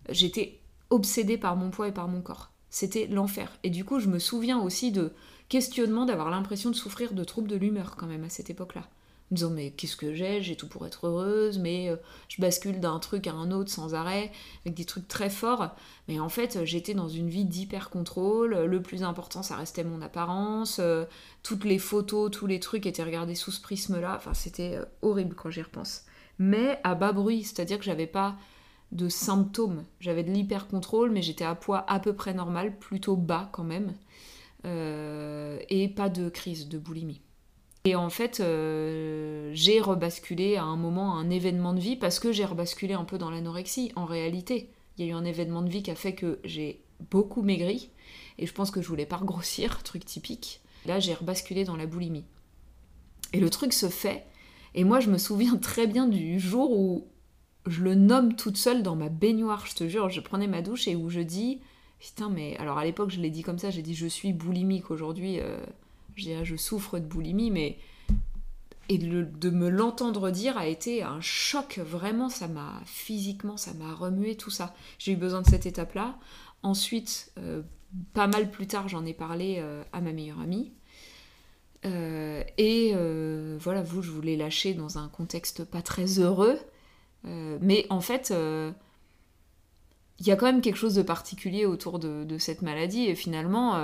J'étais obsédée par mon poids et par mon corps. C'était l'enfer. Et du coup, je me souviens aussi de questionnement d'avoir l'impression de souffrir de troubles de l'humeur quand même à cette époque-là me disant mais qu'est-ce que j'ai, j'ai tout pour être heureuse, mais euh, je bascule d'un truc à un autre sans arrêt, avec des trucs très forts. Mais en fait, j'étais dans une vie d'hyper contrôle. Le plus important, ça restait mon apparence. Euh, toutes les photos, tous les trucs étaient regardés sous ce prisme-là. Enfin, c'était euh, horrible quand j'y repense. Mais à bas bruit, c'est-à-dire que j'avais pas de symptômes. J'avais de l'hyper contrôle, mais j'étais à poids à peu près normal, plutôt bas quand même. et pas de crise de boulimie. Et en fait, euh, j'ai rebasculé à un moment, un événement de vie, parce que j'ai rebasculé un peu dans l'anorexie, en réalité. Il y a eu un événement de vie qui a fait que j'ai beaucoup maigri, et je pense que je voulais pas grossir, truc typique. Là, j'ai rebasculé dans la boulimie. Et le truc se fait, et moi, je me souviens très bien du jour où je le nomme toute seule dans ma baignoire, je te jure, je prenais ma douche et où je dis, putain, mais alors à l'époque, je l'ai dit comme ça, j'ai dit, je suis boulimique. Aujourd'hui. Euh, je souffre de boulimie, mais et de, me l'entendre dire a été un choc. Vraiment ça m'a physiquement ça m'a remué tout ça. J'ai eu besoin de cette étape là ensuite euh, pas mal plus tard j'en ai parlé euh, à ma meilleure amie. Et voilà vous je voulais lâcher dans un contexte pas très heureux mais en fait il y a quand même quelque chose de particulier autour de, de cette maladie et finalement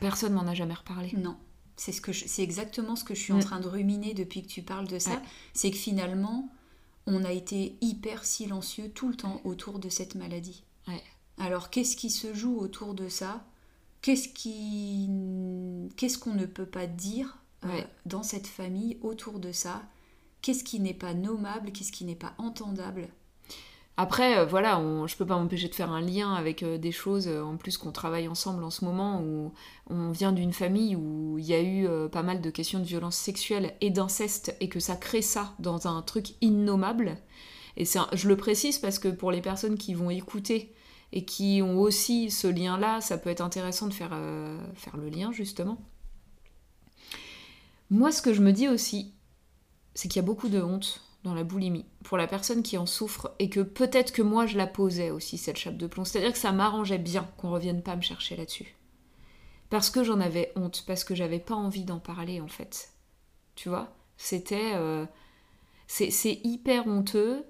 personne m'en a jamais reparlé. Non. C'est ce que c'est exactement ce que je suis en mm. train de ruminer depuis que tu parles de ça. C'est que finalement, on a été hyper silencieux tout le temps autour de cette maladie. Alors qu'est-ce qui se joue autour de ça? Qu'est-ce qui, qu'est-ce qu'on ne peut pas dire euh, dans cette famille autour de ça? Qu'est-ce qui n'est pas nommable Qu'est-ce qui n'est pas entendable après, euh, voilà, on, je peux pas m'empêcher de faire un lien avec euh, des choses, euh, en plus qu'on travaille ensemble en ce moment, où on vient d'une famille où il y a eu pas mal de questions de violence sexuelle et d'inceste, et que ça crée ça dans un truc innommable. Et je le précise parce que pour les personnes qui vont écouter et qui ont aussi ce lien-là, ça peut être intéressant de faire, faire le lien, justement. Moi, ce que je me dis aussi, c'est qu'il y a beaucoup de honte dans la boulimie, pour la personne qui en souffre, et que peut-être que moi je la posais aussi, cette chape de plomb. C'est-à-dire que ça m'arrangeait bien qu'on revienne pas me chercher là-dessus. Parce que j'en avais honte, parce que j'avais pas envie d'en parler en fait. Tu vois? C'était. Euh, c'est hyper honteux.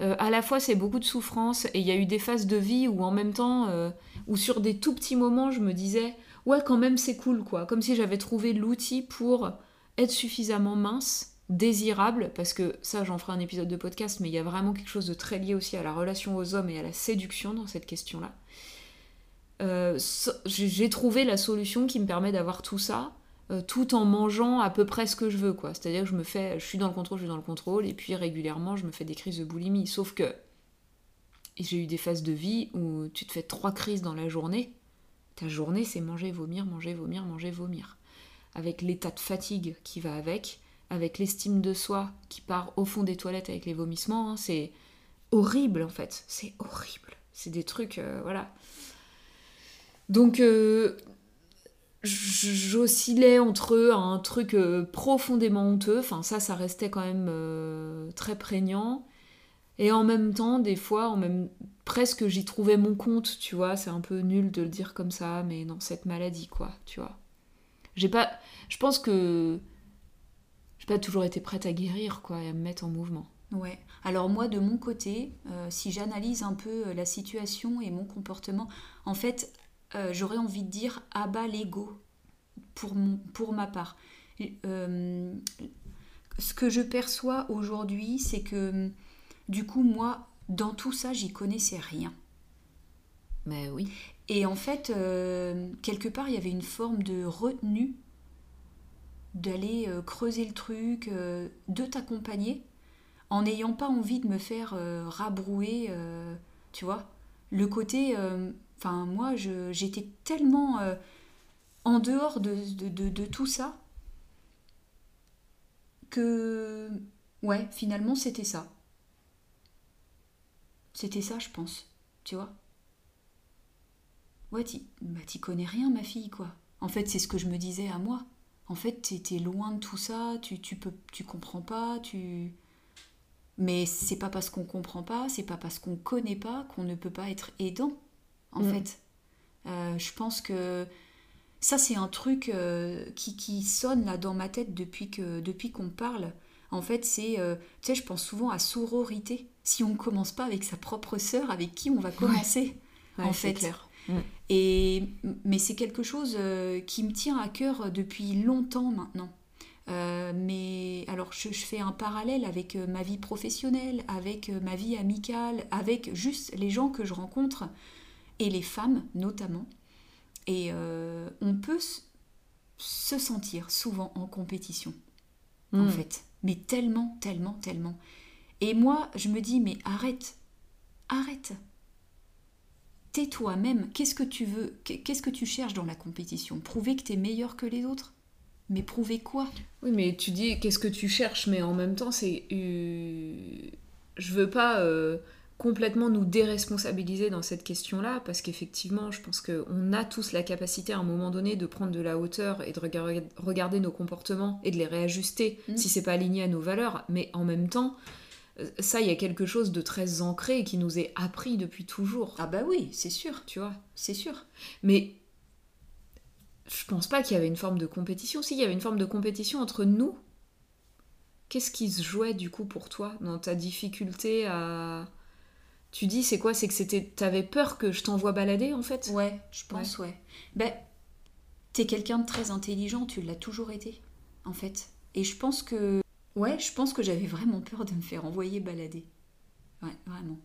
Euh, à la fois, c'est beaucoup de souffrance, et il y a eu des phases de vie où en même temps, euh, où sur des tout petits moments, je me disais, ouais, quand même, c'est cool, quoi. Comme si j'avais trouvé l'outil pour être suffisamment mince désirable, parce que ça j'en ferai un épisode de podcast, mais il y a vraiment quelque chose de très lié aussi à la relation aux hommes et à la séduction dans cette question-là. Euh, j'ai trouvé la solution qui me permet d'avoir tout ça, euh, tout en mangeant à peu près ce que je veux, quoi. C'est-à-dire que je me fais, je suis dans le contrôle, je suis dans le contrôle, et puis régulièrement je me fais des crises de boulimie. Sauf que j'ai eu des phases de vie où tu te fais trois crises dans la journée. Ta journée, c'est manger, vomir, manger, vomir, manger, vomir. Avec l'état de fatigue qui va avec, avec l'estime de soi qui part au fond des toilettes avec les vomissements, hein, c'est horrible en fait. C'est horrible. C'est des trucs, euh, voilà. Donc, euh, j'oscillais entre un truc euh, profondément honteux, enfin ça, ça restait quand même très prégnant. Et en même temps, des fois, même presque j'y trouvais mon compte, tu vois. C'est un peu nul de le dire comme ça, mais dans cette maladie, quoi, tu vois. J'ai pas. Je pense que j'ai pas toujours été prête à guérir, quoi, et à me mettre en mouvement. Ouais. Alors moi, de mon côté, euh, si j'analyse un peu euh, la situation et mon comportement, en fait, euh, j'aurais envie de dire abat l'ego pour, pour ma part. ce que je perçois aujourd'hui, c'est que du coup, moi, dans tout ça, j'y connaissais rien. Mais oui. Et en fait, quelque part, il y avait une forme de retenue d'aller euh, creuser le truc, euh, de t'accompagner, en n'ayant pas envie de me faire euh, rabrouer, tu vois. Le côté, enfin moi, j'étais tellement en dehors de, tout ça que, ouais, finalement, c'était ça. C'était ça, je pense, tu vois. Ouais, tu bah, connais rien, ma fille, quoi. En fait, c'est ce que je me disais à moi. En fait, tu es loin de tout ça, tu, tu, peux, tu comprends pas, tu... Mais c'est pas parce qu'on comprend pas, c'est pas parce qu'on connaît pas qu'on ne peut pas être aidant, en mm. fait. Euh, je pense que ça, c'est un truc euh, qui, qui, sonne là dans ma tête depuis que depuis qu'on parle. En fait, c'est, euh, tu sais, je pense souvent à sororité. Si on ne commence pas avec sa propre sœur, avec qui on va commencer En fait, clair. Mm. Et mais c'est quelque chose qui me tient à cœur depuis longtemps maintenant. mais alors je, je, fais un parallèle avec ma vie professionnelle, avec ma vie amicale, avec juste les gens que je rencontre et les femmes notamment. Et euh, on peut se sentir souvent en compétition, en hmm. fait. Mais tellement, tellement, tellement. Et moi, je me dis, mais arrête, arrête. Tais-toi même. Qu'est-ce que tu veux Qu'est-ce que tu cherches dans la compétition? Prouver que tu es meilleur que les autres? Mais prouver quoi? Oui, mais tu dis qu'est-ce que tu cherches, mais en même temps, c'est. Euh, je veux pas euh, complètement nous déresponsabiliser dans cette question-là, parce qu'effectivement, je pense qu'on a tous la capacité à un moment donné de prendre de la hauteur et de regarder nos comportements et de les réajuster mm. si c'est pas aligné à nos valeurs, mais en même temps, ça, il y a quelque chose de très ancré qui nous est appris depuis toujours. Ah bah oui, c'est sûr, tu vois, c'est sûr. Mais je pense pas qu'il y avait une forme de compétition. Si, il y avait une forme de compétition entre nous. Qu'est-ce qui se jouait du coup pour toi dans ta difficulté à tu dis, c'est quoi? C'est que c'était, t'avais peur que je t'envoie balader en fait? Ouais, je pense, ouais. Ben, t'es quelqu'un de très intelligent, tu l'as toujours été, en fait. Et je pense que, ouais, je pense que j'avais vraiment peur de me faire envoyer balader. Ouais, vraiment.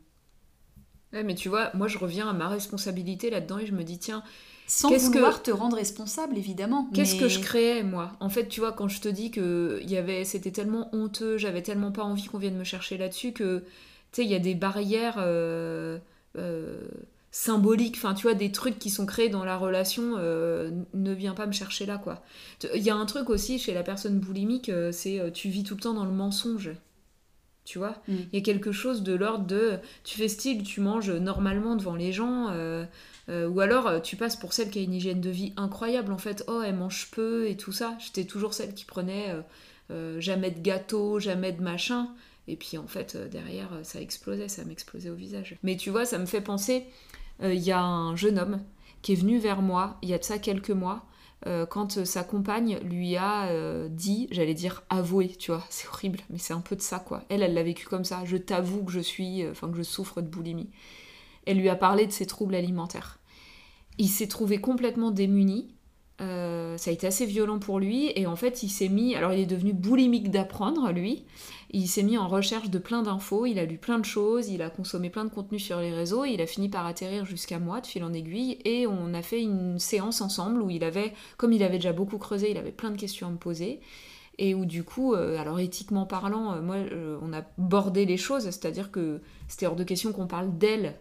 Ouais, mais tu vois, moi je reviens à ma responsabilité là-dedans et je me dis, tiens, sans vouloir te rendre responsable, évidemment. Qu'est-ce que je créais, moi? En fait, tu vois, quand je te dis que y avait, c'était tellement honteux, j'avais tellement pas envie qu'on vienne me chercher là-dessus que sais, il y a des barrières euh, euh, symboliques, enfin, tu vois, des trucs qui sont créés dans la relation, euh, ne viens pas me chercher là, quoi. Il y a un truc aussi chez la personne boulimique, c'est tu vis tout le temps dans le mensonge. Tu vois mm. Il y a quelque chose de l'ordre de tu fais style, tu manges normalement devant les gens, ou alors tu passes pour celle qui a une hygiène de vie incroyable, en fait, oh, elle mange peu et tout ça. J'étais toujours celle qui prenait jamais de gâteau, jamais de machin. Et puis en fait, euh, derrière, euh, ça explosait, ça m'explosait au visage. Mais tu vois, ça me fait penser, euh, il y a un jeune homme qui est venu vers moi, il y a de ça quelques mois, quand sa compagne lui a dit, j'allais dire avoué, tu vois, c'est horrible, mais c'est un peu de ça, quoi. Elle, elle l'a vécu comme ça, je t'avoue que je suis, enfin que je souffre de boulimie. Elle lui a parlé de ses troubles alimentaires. Il s'est trouvé complètement démuni, ça a été assez violent pour lui et en fait il s'est mis, alors il est devenu boulimique d'apprendre lui, il s'est mis en recherche de plein d'infos, il a lu plein de choses, il a consommé plein de contenu sur les réseaux, il a fini par atterrir jusqu'à moi de fil en aiguille et on a fait une séance ensemble où il avait, comme il avait déjà beaucoup creusé, il avait plein de questions à me poser. Et où du coup, euh, alors éthiquement parlant, euh, moi, euh, on a bordé les choses, c'est-à-dire que c'était hors de question qu'on parle d'elle,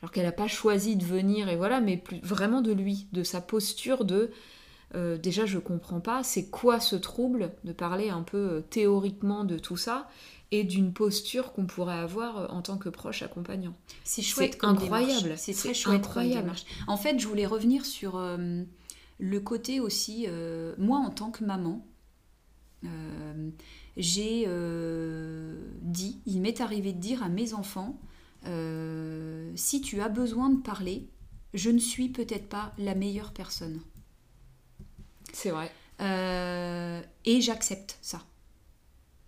alors qu'elle n'a pas choisi de venir, et voilà, mais vraiment de lui, de sa posture de euh, déjà je comprends pas, c'est quoi ce trouble, de parler un peu euh, théoriquement de tout ça, et d'une posture qu'on pourrait avoir euh, en tant que proche accompagnant. C'est chouette, incroyable. C'est très chouette, incroyable. En fait, je voulais revenir sur le côté aussi, moi en tant que maman, j'ai dit, il m'est arrivé de dire à mes enfants, si tu as besoin de parler, je ne suis peut-être pas la meilleure personne. C'est vrai. Euh, et j'accepte ça.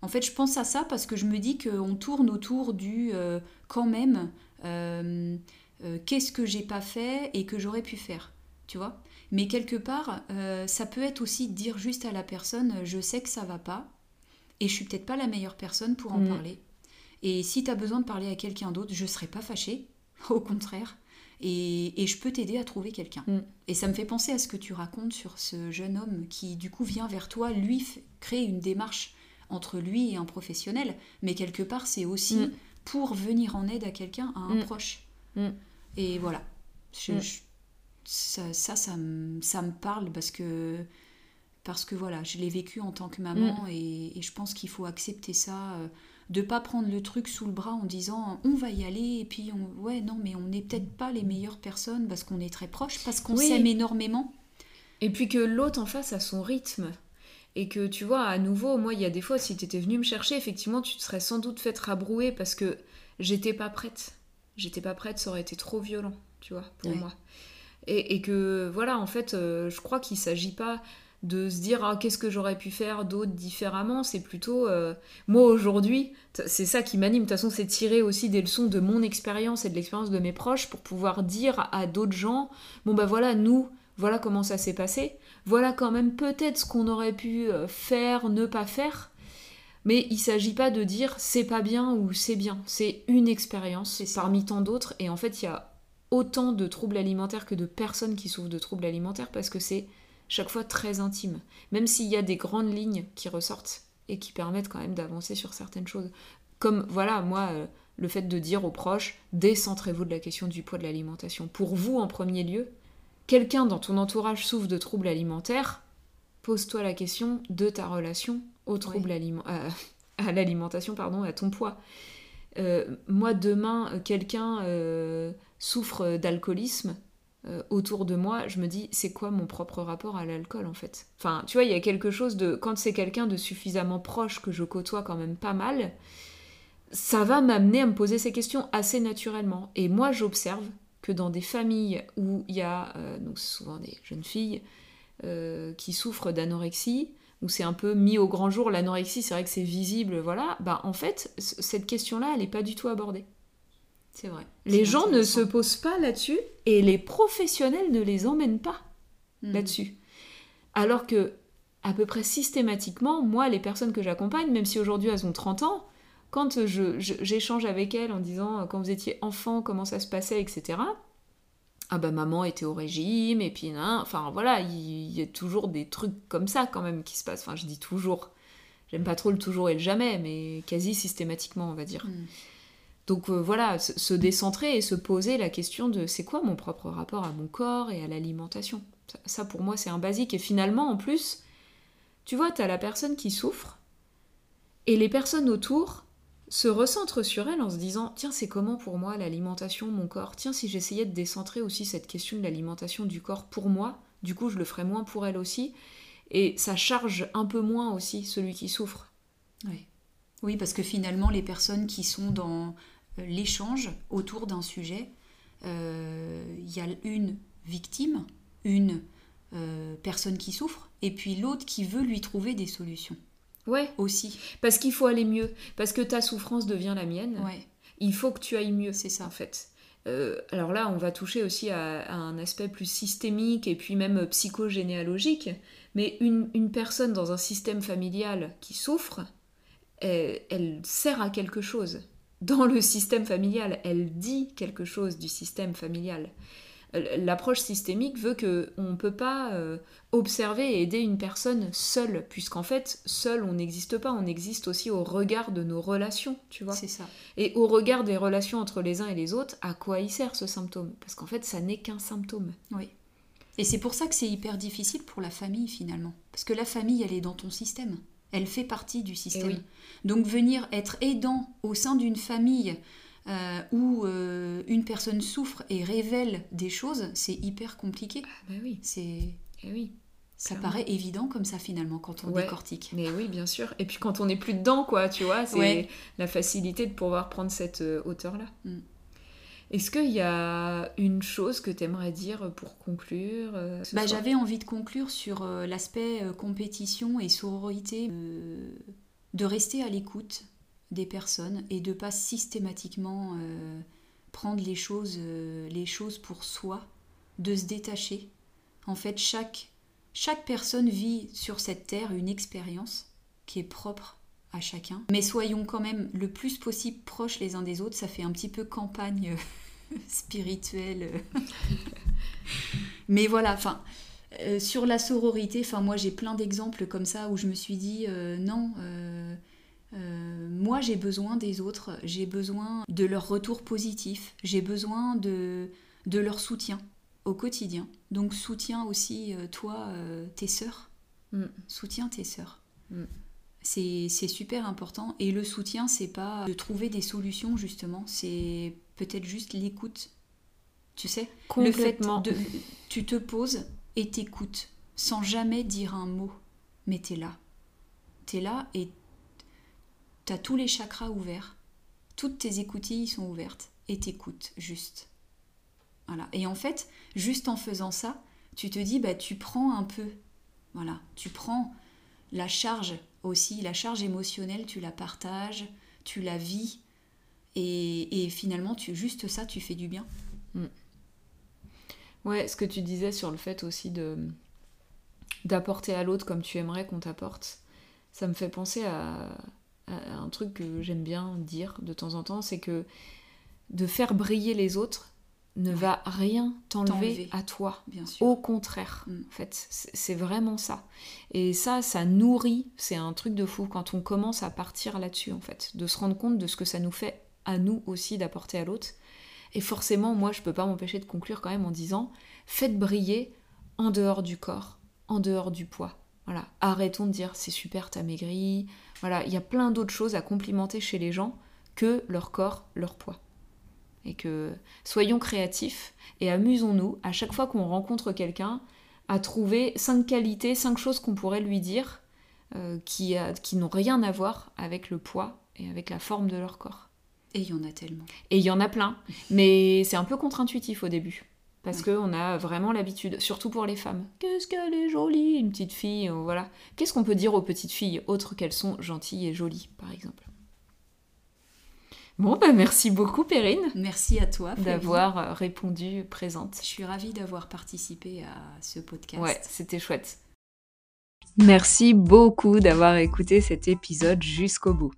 En fait, je pense à ça parce que je me dis qu'on tourne autour du euh, quand même, euh, qu'est-ce que j'ai pas fait et que j'aurais pu faire, tu vois. Mais quelque part, ça peut être aussi dire juste à la personne, je sais que ça va pas et je suis peut-être pas la meilleure personne pour en mm. parler. Et si tu as besoin de parler à quelqu'un d'autre, je serai pas fâchée, au contraire et, je peux t'aider à trouver quelqu'un. Mm. Et ça me fait penser à ce que tu racontes sur ce jeune homme qui du coup vient vers toi, lui crée une démarche entre lui et un professionnel, mais quelque part c'est aussi mm. pour venir en aide à quelqu'un, à un mm. proche. Et voilà. ça, ça, ça, me parle parce que parce que voilà, je l'ai vécu en tant que maman et, et, je pense qu'il faut accepter ça. De pas prendre le truc sous le bras en disant on va y aller et puis ouais non mais on n'est peut-être pas les meilleures personnes parce qu'on est très proches parce qu'on s'aime énormément Et puis que l'autre en face a son rythme. Et que tu vois, à nouveau, moi, il y a des fois, si tu étais venu me chercher, effectivement, tu te serais sans doute fait rabrouer parce que j'étais pas prête. J'étais pas prête, ça aurait été trop violent, tu vois, pour moi. Et, que, voilà, en fait, euh, je crois qu'il s'agit pas de se dire ah, qu'est-ce que j'aurais pu faire d'autre différemment? C'est plutôt euh, moi aujourd'hui c'est ça qui m'anime. De toute façon c'est tirer aussi des leçons de mon expérience et de l'expérience de mes proches pour pouvoir dire à d'autres gens bon bah voilà nous voilà comment ça s'est passé, voilà quand même peut-être ce qu'on aurait pu euh, faire, ne pas faire. Mais il s'agit pas de dire c'est pas bien ou c'est bien, c'est une expérience parmi tant d'autres. Et en fait il y a autant de troubles alimentaires que de personnes qui souffrent de troubles alimentaires parce que c'est chaque fois très intime, même s'il y a des grandes lignes qui ressortent et qui permettent quand même d'avancer sur certaines choses. Comme voilà, moi, euh, le fait de dire aux proches, décentrez-vous de la question du poids de l'alimentation. Pour vous en premier lieu, quelqu'un dans ton entourage souffre de troubles alimentaires, pose-toi la question de ta relation au trouble euh, à, l'alimentation, pardon, à ton poids. Euh, moi, demain, quelqu'un euh, souffre d'alcoolisme autour de moi, je me dis, c'est quoi mon propre rapport à l'alcool en fait? Enfin, tu vois, il y a quelque chose de. Quand c'est quelqu'un de suffisamment proche que je côtoie quand même pas mal, ça va m'amener à me poser ces questions assez naturellement. Et moi, j'observe que dans des familles où il y a euh, donc souvent des jeunes filles euh, qui souffrent d'anorexie, où c'est un peu mis au grand jour l'anorexie, c'est vrai que c'est visible, voilà, bah en fait, cette question-là, elle n'est pas du tout abordée. C'est vrai. Les gens ne se posent pas là-dessus et les professionnels ne les emmènent pas hmm. là-dessus. Alors que, à peu près systématiquement, moi, les personnes que j'accompagne, même si aujourd'hui elles ont 30 ans, quand j'échange avec elle en disant euh, quand vous étiez enfant, comment ça se passait, etc. Ah bah maman était au régime, et puis enfin voilà, il y, a toujours des trucs comme ça quand même qui se passent. Enfin, je dis toujours. J'aime pas trop le toujours et le jamais, mais quasi systématiquement, on va dire. Mm. Donc euh, voilà, se décentrer et se poser la question de c'est quoi mon propre rapport à mon corps et à l'alimentation? Ça, pour moi c'est un basique. Et finalement en plus, tu vois, t'as la personne qui souffre et les personnes autour, se recentre sur elle en se disant tiens c'est comment pour moi l'alimentation mon corps? Tiens si j'essayais de décentrer aussi cette question de l'alimentation du corps pour moi du coup je le ferais moins pour elle aussi et ça charge un peu moins aussi celui qui souffre oui parce que finalement les personnes qui sont dans l'échange autour d'un sujet euh, il y a une victime une euh, personne qui souffre et puis l'autre qui veut lui trouver des solutions Ouais. Aussi. Parce qu'il faut aller mieux. Parce que ta souffrance devient la mienne. Ouais. Il faut que tu ailles mieux. C'est ça. En fait. Euh, alors là, on va toucher aussi à, un aspect plus systémique et puis même psychogénéalogique. Mais une, personne dans un système familial qui souffre, elle sert à quelque chose. Dans le système familial, elle dit quelque chose du système familial. Euh, l'approche systémique veut que on ne peut pas euh, observer et aider une personne seule, puisqu'en fait, seul on n'existe pas, on existe aussi au regard de nos relations, tu vois. C'est ça. Et au regard des relations entre les uns et les autres, à quoi il sert ce symptôme? Parce qu'en fait, ça n'est qu'un symptôme. Oui. Et c'est pour ça que c'est hyper difficile pour la famille finalement. Parce que la famille, elle est dans ton système. Elle fait partie du système. Donc venir être aidant au sein d'une famille euh, où euh, une personne souffre et révèle des choses, c'est hyper compliqué. Ah, bah oui. C'est eh oui. Ça paraît évident comme ça finalement quand on décortique. Mais oui, bien sûr. Et puis quand on n'est plus dedans, quoi, tu vois, c'est la facilité de pouvoir prendre cette euh, hauteur-là. Mm. Est-ce qu'il y a une chose que tu aimerais dire pour conclure bah, J'avais envie de conclure sur l'aspect compétition et sororité, de rester à l'écoute des personnes et de pas systématiquement euh, prendre les choses, euh, les choses pour soi, de se détacher. En fait, chaque, chaque personne vit sur cette terre une expérience qui est propre à chacun. Mais soyons quand même le plus possible proches les uns des autres. Ça fait un petit peu campagne spirituelle. Mais voilà, enfin. Euh, sur la sororité, enfin moi j'ai plein d'exemples comme ça où je me suis dit non, euh, moi, j'ai besoin des autres, j'ai besoin de leur retour positif, j'ai besoin de, de leur soutien au quotidien. Donc, soutiens aussi, euh, toi, euh, tes sœurs. Mm. Soutiens tes sœurs. Mm. C'est super important. Et le soutien, c'est pas de trouver des solutions, justement, c'est peut-être juste l'écoute. Tu sais Le fait de. Tu te poses et t'écoutes sans jamais dire un mot. Mais t'es là. T'es là et t'as tous les chakras ouverts. Toutes tes écoutilles sont ouvertes et t'écoutes juste. Voilà. Et en fait, juste en faisant ça, tu te dis, bah, tu prends un peu. Voilà. Tu prends la charge aussi, la charge émotionnelle, tu la partages, tu la vis. Et, finalement, tu, juste ça, tu fais du bien. Mm. Ouais, ce que tu disais sur le fait aussi de d'apporter à l'autre comme tu aimerais qu'on t'apporte, ça me fait penser à, un truc que j'aime bien dire de temps en temps, c'est que de faire briller les autres ne va rien t'enlever à toi. Bien sûr. Au contraire, mm. en fait, c'est vraiment ça. Et ça, ça nourrit, c'est un truc de fou quand on commence à partir là-dessus, en fait, de se rendre compte de ce que ça nous fait à nous aussi d'apporter à l'autre. Et forcément, moi, je peux pas m'empêcher de conclure quand même en disant faites briller en dehors du corps, en dehors du poids. Voilà, arrêtons de dire c'est super, t'as maigri. Voilà, il y a plein d'autres choses à complimenter chez les gens que leur corps, leur poids. Et que soyons créatifs et amusons-nous à chaque fois qu'on rencontre quelqu'un à trouver cinq qualités, cinq choses qu'on pourrait lui dire euh, qui, qui n'ont rien à voir avec le poids et avec la forme de leur corps. Et il y en a tellement. Et il y en a plein. Mais c'est un peu contre-intuitif au début. Parce qu'on a vraiment l'habitude, surtout pour les femmes. Qu'est-ce qu'elle est jolie, une petite fille, euh, voilà. Qu'est-ce qu'on peut dire aux petites filles, autre qu'elles sont gentilles et jolies, par exemple? Bon, bah merci beaucoup, Perrine. Merci à toi d'avoir euh, répondu présente. Je suis ravie d'avoir participé à ce podcast. Ouais, c'était chouette. Merci beaucoup d'avoir écouté cet épisode jusqu'au bout.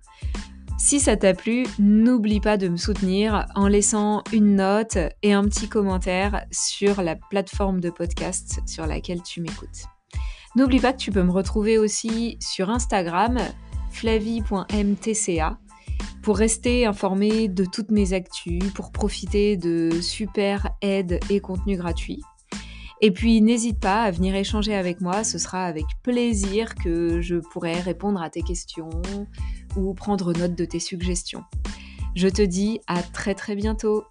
Si ça t'a plu, n'oublie pas de me soutenir en laissant une note et un petit commentaire sur la plateforme de podcast sur laquelle tu m'écoutes. N'oublie pas que tu peux me retrouver aussi sur Instagram, flavie.mtca, pour rester informé de toutes mes actus, pour profiter de super aides et contenus gratuits. Et puis n'hésite pas à venir échanger avec moi, ce sera avec plaisir que je pourrai répondre à tes questions, ou prendre note de tes suggestions. Je te dis à très très bientôt